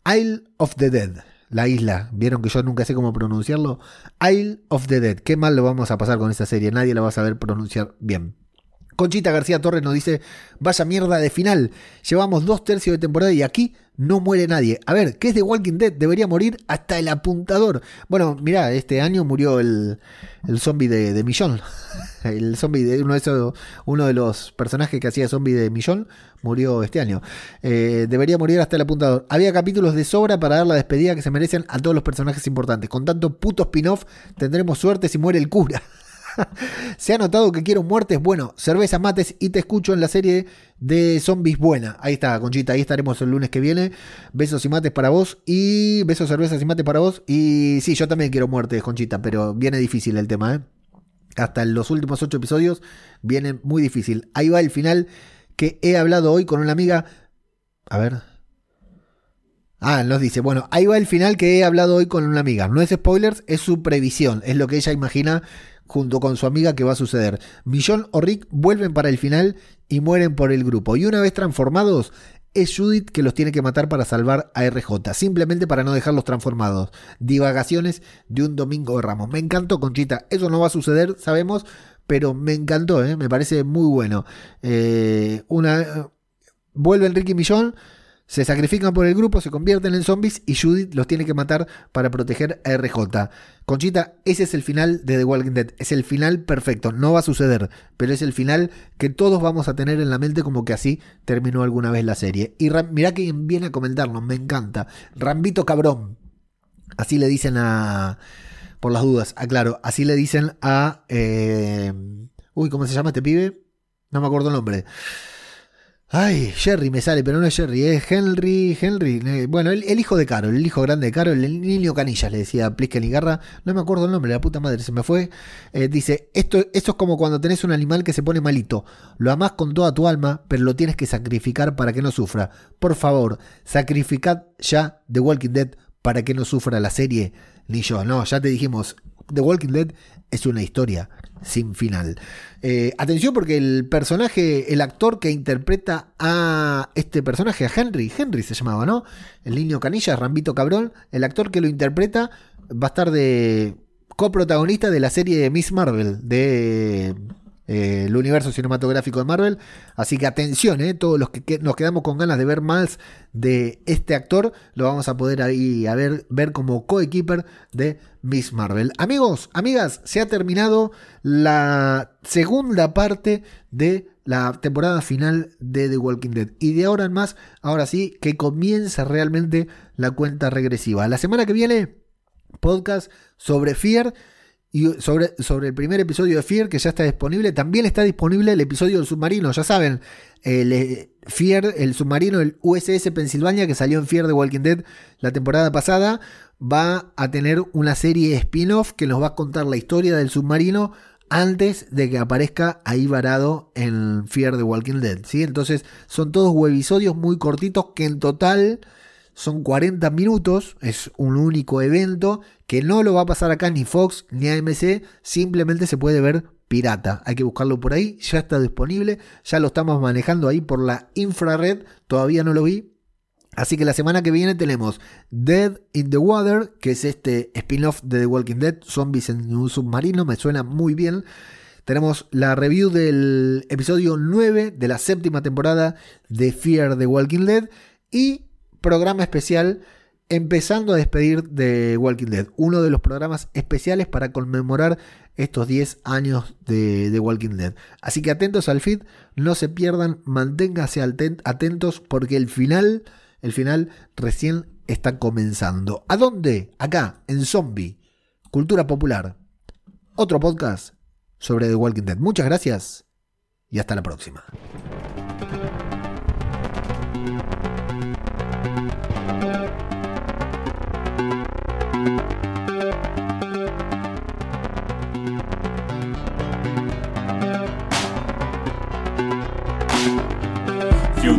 Isle of the Dead, la isla. Vieron que yo nunca sé cómo pronunciarlo. Isle of the Dead. Qué mal lo vamos a pasar con esta serie. Nadie la va a saber pronunciar bien. Conchita García Torres nos dice, vaya mierda de final. Llevamos dos tercios de temporada y aquí no muere nadie. A ver, ¿qué es de Walking Dead? Debería morir hasta el apuntador. Bueno, mirá, este año murió el, el zombie de, de Millón. <laughs> El zombie de uno de, esos, uno de los personajes que hacía zombie de Millón murió este año. Eh, debería morir hasta el apuntador. Había capítulos de sobra para dar la despedida que se merecen a todos los personajes importantes. Con tanto puto spin-off tendremos suerte si muere el cura. <laughs> <laughs> Se ha notado que quiero muertes. Bueno, cerveza, mates y te escucho en la serie de zombies buena. Ahí está, Conchita. Ahí estaremos el lunes que viene. Besos y mates para vos. Y besos, cervezas y mates para vos. Y sí, yo también quiero muertes, Conchita. Pero viene difícil el tema, ¿eh? Hasta los últimos ocho episodios viene muy difícil. Ahí va el final que he hablado hoy con una amiga. A ver. Ah, nos dice, bueno, ahí va el final que he hablado hoy con una amiga. No es spoilers, es su previsión, es lo que ella imagina junto con su amiga que va a suceder. Millón o Rick vuelven para el final y mueren por el grupo. Y una vez transformados, es Judith que los tiene que matar para salvar a RJ, simplemente para no dejarlos transformados. Divagaciones de un domingo de Ramos. Me encantó, Conchita. Eso no va a suceder, sabemos, pero me encantó, ¿eh? me parece muy bueno. Eh, una, vuelve Enrique Millón. Se sacrifican por el grupo, se convierten en zombies y Judith los tiene que matar para proteger a RJ. Conchita, ese es el final de The Walking Dead. Es el final perfecto. No va a suceder, pero es el final que todos vamos a tener en la mente como que así terminó alguna vez la serie. Y Ram, mirá que viene a comentarnos, me encanta. Rambito cabrón. Así le dicen a... Por las dudas, aclaro. Así le dicen a... eh, uy, ¿cómo se llama este pibe? No me acuerdo el nombre. Ay, Jerry me sale, pero no es Jerry, es Henry, Henry. bueno, el, el hijo de Carol, el hijo grande de Carol, el niño canillas, le decía Plisken y Garra. No me acuerdo el nombre, la puta madre, se me fue. Eh, dice: esto, esto es como cuando tenés un animal que se pone malito. Lo amás con toda tu alma, pero lo tienes que sacrificar para que no sufra. Por favor, sacrificad ya The Walking Dead para que no sufra la serie. Ni yo, no, ya te dijimos, The Walking Dead es una historia sin final. Eh, atención porque el personaje, el actor que interpreta a este personaje, a Henry, Henry se llamaba, ¿no? El niño canilla, Rambito Cabrón, el actor que lo interpreta va a estar de coprotagonista de la serie Miss Marvel, de eh, el universo cinematográfico de Marvel. Así que atención, eh, todos los que, nos quedamos con ganas de ver más de este actor, lo vamos a poder ahí a ver, ver como coequiper de Miss Marvel. Amigos, amigas, se ha terminado la segunda parte de la temporada final de The Walking Dead. Y de ahora en más, ahora sí, que comienza realmente la cuenta regresiva. La semana que viene, podcast sobre Fear. Y sobre, sobre el primer episodio de Fear, que ya está disponible, también está disponible el episodio del submarino. Ya saben, el eh, Fear, el submarino, el USS Pensilvania, que salió en Fear de Walking Dead la temporada pasada, va a tener una serie spin-off que nos va a contar la historia del submarino antes de que aparezca ahí varado en Fear de Walking Dead. ¿sí? Entonces, son todos webisodios muy cortitos que en total son 40 minutos, es un único evento que no lo va a pasar acá ni Fox ni AMC, simplemente se puede ver pirata. Hay que buscarlo por ahí, ya está disponible, ya lo estamos manejando ahí por la infrared, todavía no lo vi. Así que la semana que viene tenemos Dead in the Water, que es este spin-off de The Walking Dead, zombies en un submarino, me suena muy bien. Tenemos la review del episodio 9 de la séptima temporada de Fear the Walking Dead y programa especial empezando a despedir de Walking Dead. Uno de los programas especiales para conmemorar estos 10 años de, Walking Dead. Así que atentos al feed, no se pierdan, manténganse aten- atentos porque el final, el final recién está comenzando. ¿A dónde? Acá, en Zombie, Cultura Popular. Otro podcast sobre The Walking Dead. Muchas gracias y hasta la próxima.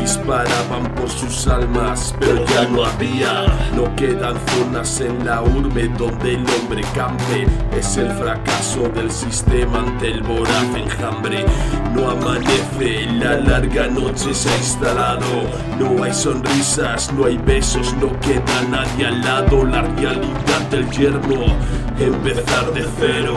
Disparaban por sus almas, pero ya no había. No quedan zonas en la urbe donde el hombre campe. Es el fracaso del sistema ante el voraz enjambre. No amanece, la larga noche se ha instalado. No hay sonrisas, no hay besos, no queda nadie al lado. La realidad del yermo, empezar de cero.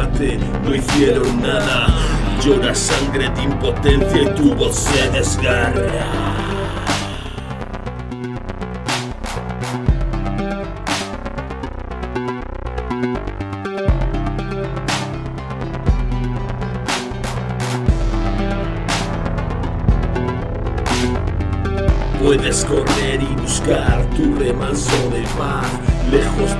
no hicieron nada. Llora sangre de impotencia y tu voz se desgarra.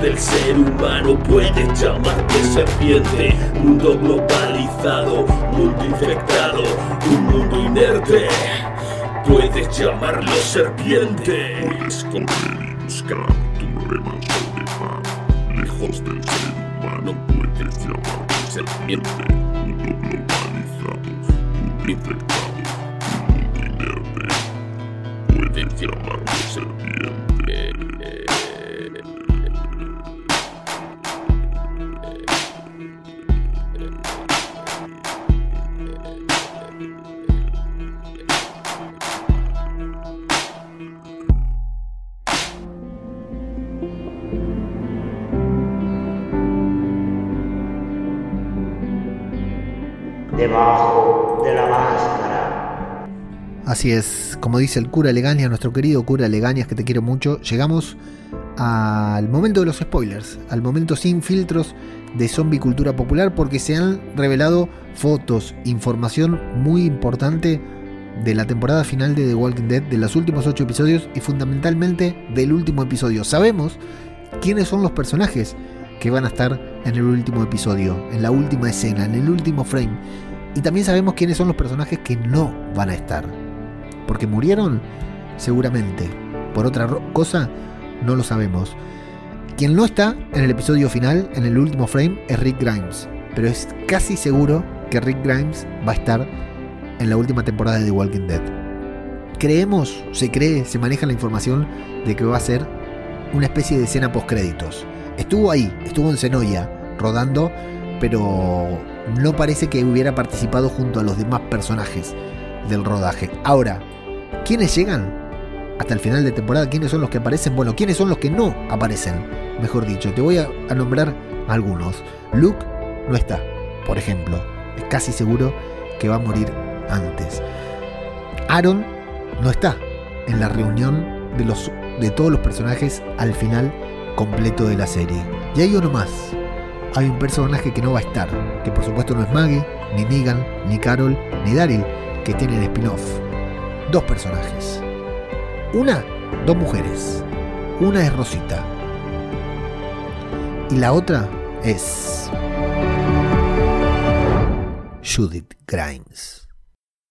Del ser humano puedes llamarte serpiente. Mundo globalizado, mundo infectado, un mundo inerte. Puedes llamarlo serpiente. Puedes correr y buscar tu remanso de paz. Lejos del ser humano puedes llamarte serpiente. Mundo globalizado, mundo infectado, Así es, como dice el cura Legañas, nuestro querido cura Legañas, que te quiero mucho, llegamos al momento de los spoilers, al momento sin filtros de zombie cultura popular, porque se han revelado fotos, información muy importante de la temporada final de The Walking Dead, de los últimos 8 episodios y fundamentalmente del último episodio. Sabemos quiénes son los personajes que van a estar en el último episodio, en la última escena, en el último frame. Y también sabemos quiénes son los personajes que no van a estar. Porque murieron, seguramente. Por otra cosa, no lo sabemos. Quien no está en el episodio final, en el último frame, es Rick Grimes. Pero es casi seguro que Rick Grimes va a estar en la última temporada de The Walking Dead. Creemos, se cree, se maneja la información de que va a ser una especie de escena post créditos. Estuvo ahí, estuvo en Zenoya, rodando, pero no parece que hubiera participado junto a los demás personajes del rodaje. Ahora, ¿quiénes llegan hasta el final de temporada? ¿Quiénes son los que aparecen? Bueno, ¿quiénes son los que no aparecen? Mejor dicho, te voy a, nombrar algunos. Luke no está, por ejemplo. Es casi seguro que va a morir antes. Aaron no está en la reunión de, los, de todos los personajes al final completo de la serie. Y hay uno más. Hay un personaje que no va a estar, que por supuesto no es Maggie, ni Negan, ni Carol, ni Daryl, que tienen spin-off. Dos personajes. Una, dos mujeres. Una es Rosita. Y la otra es Judith Grimes.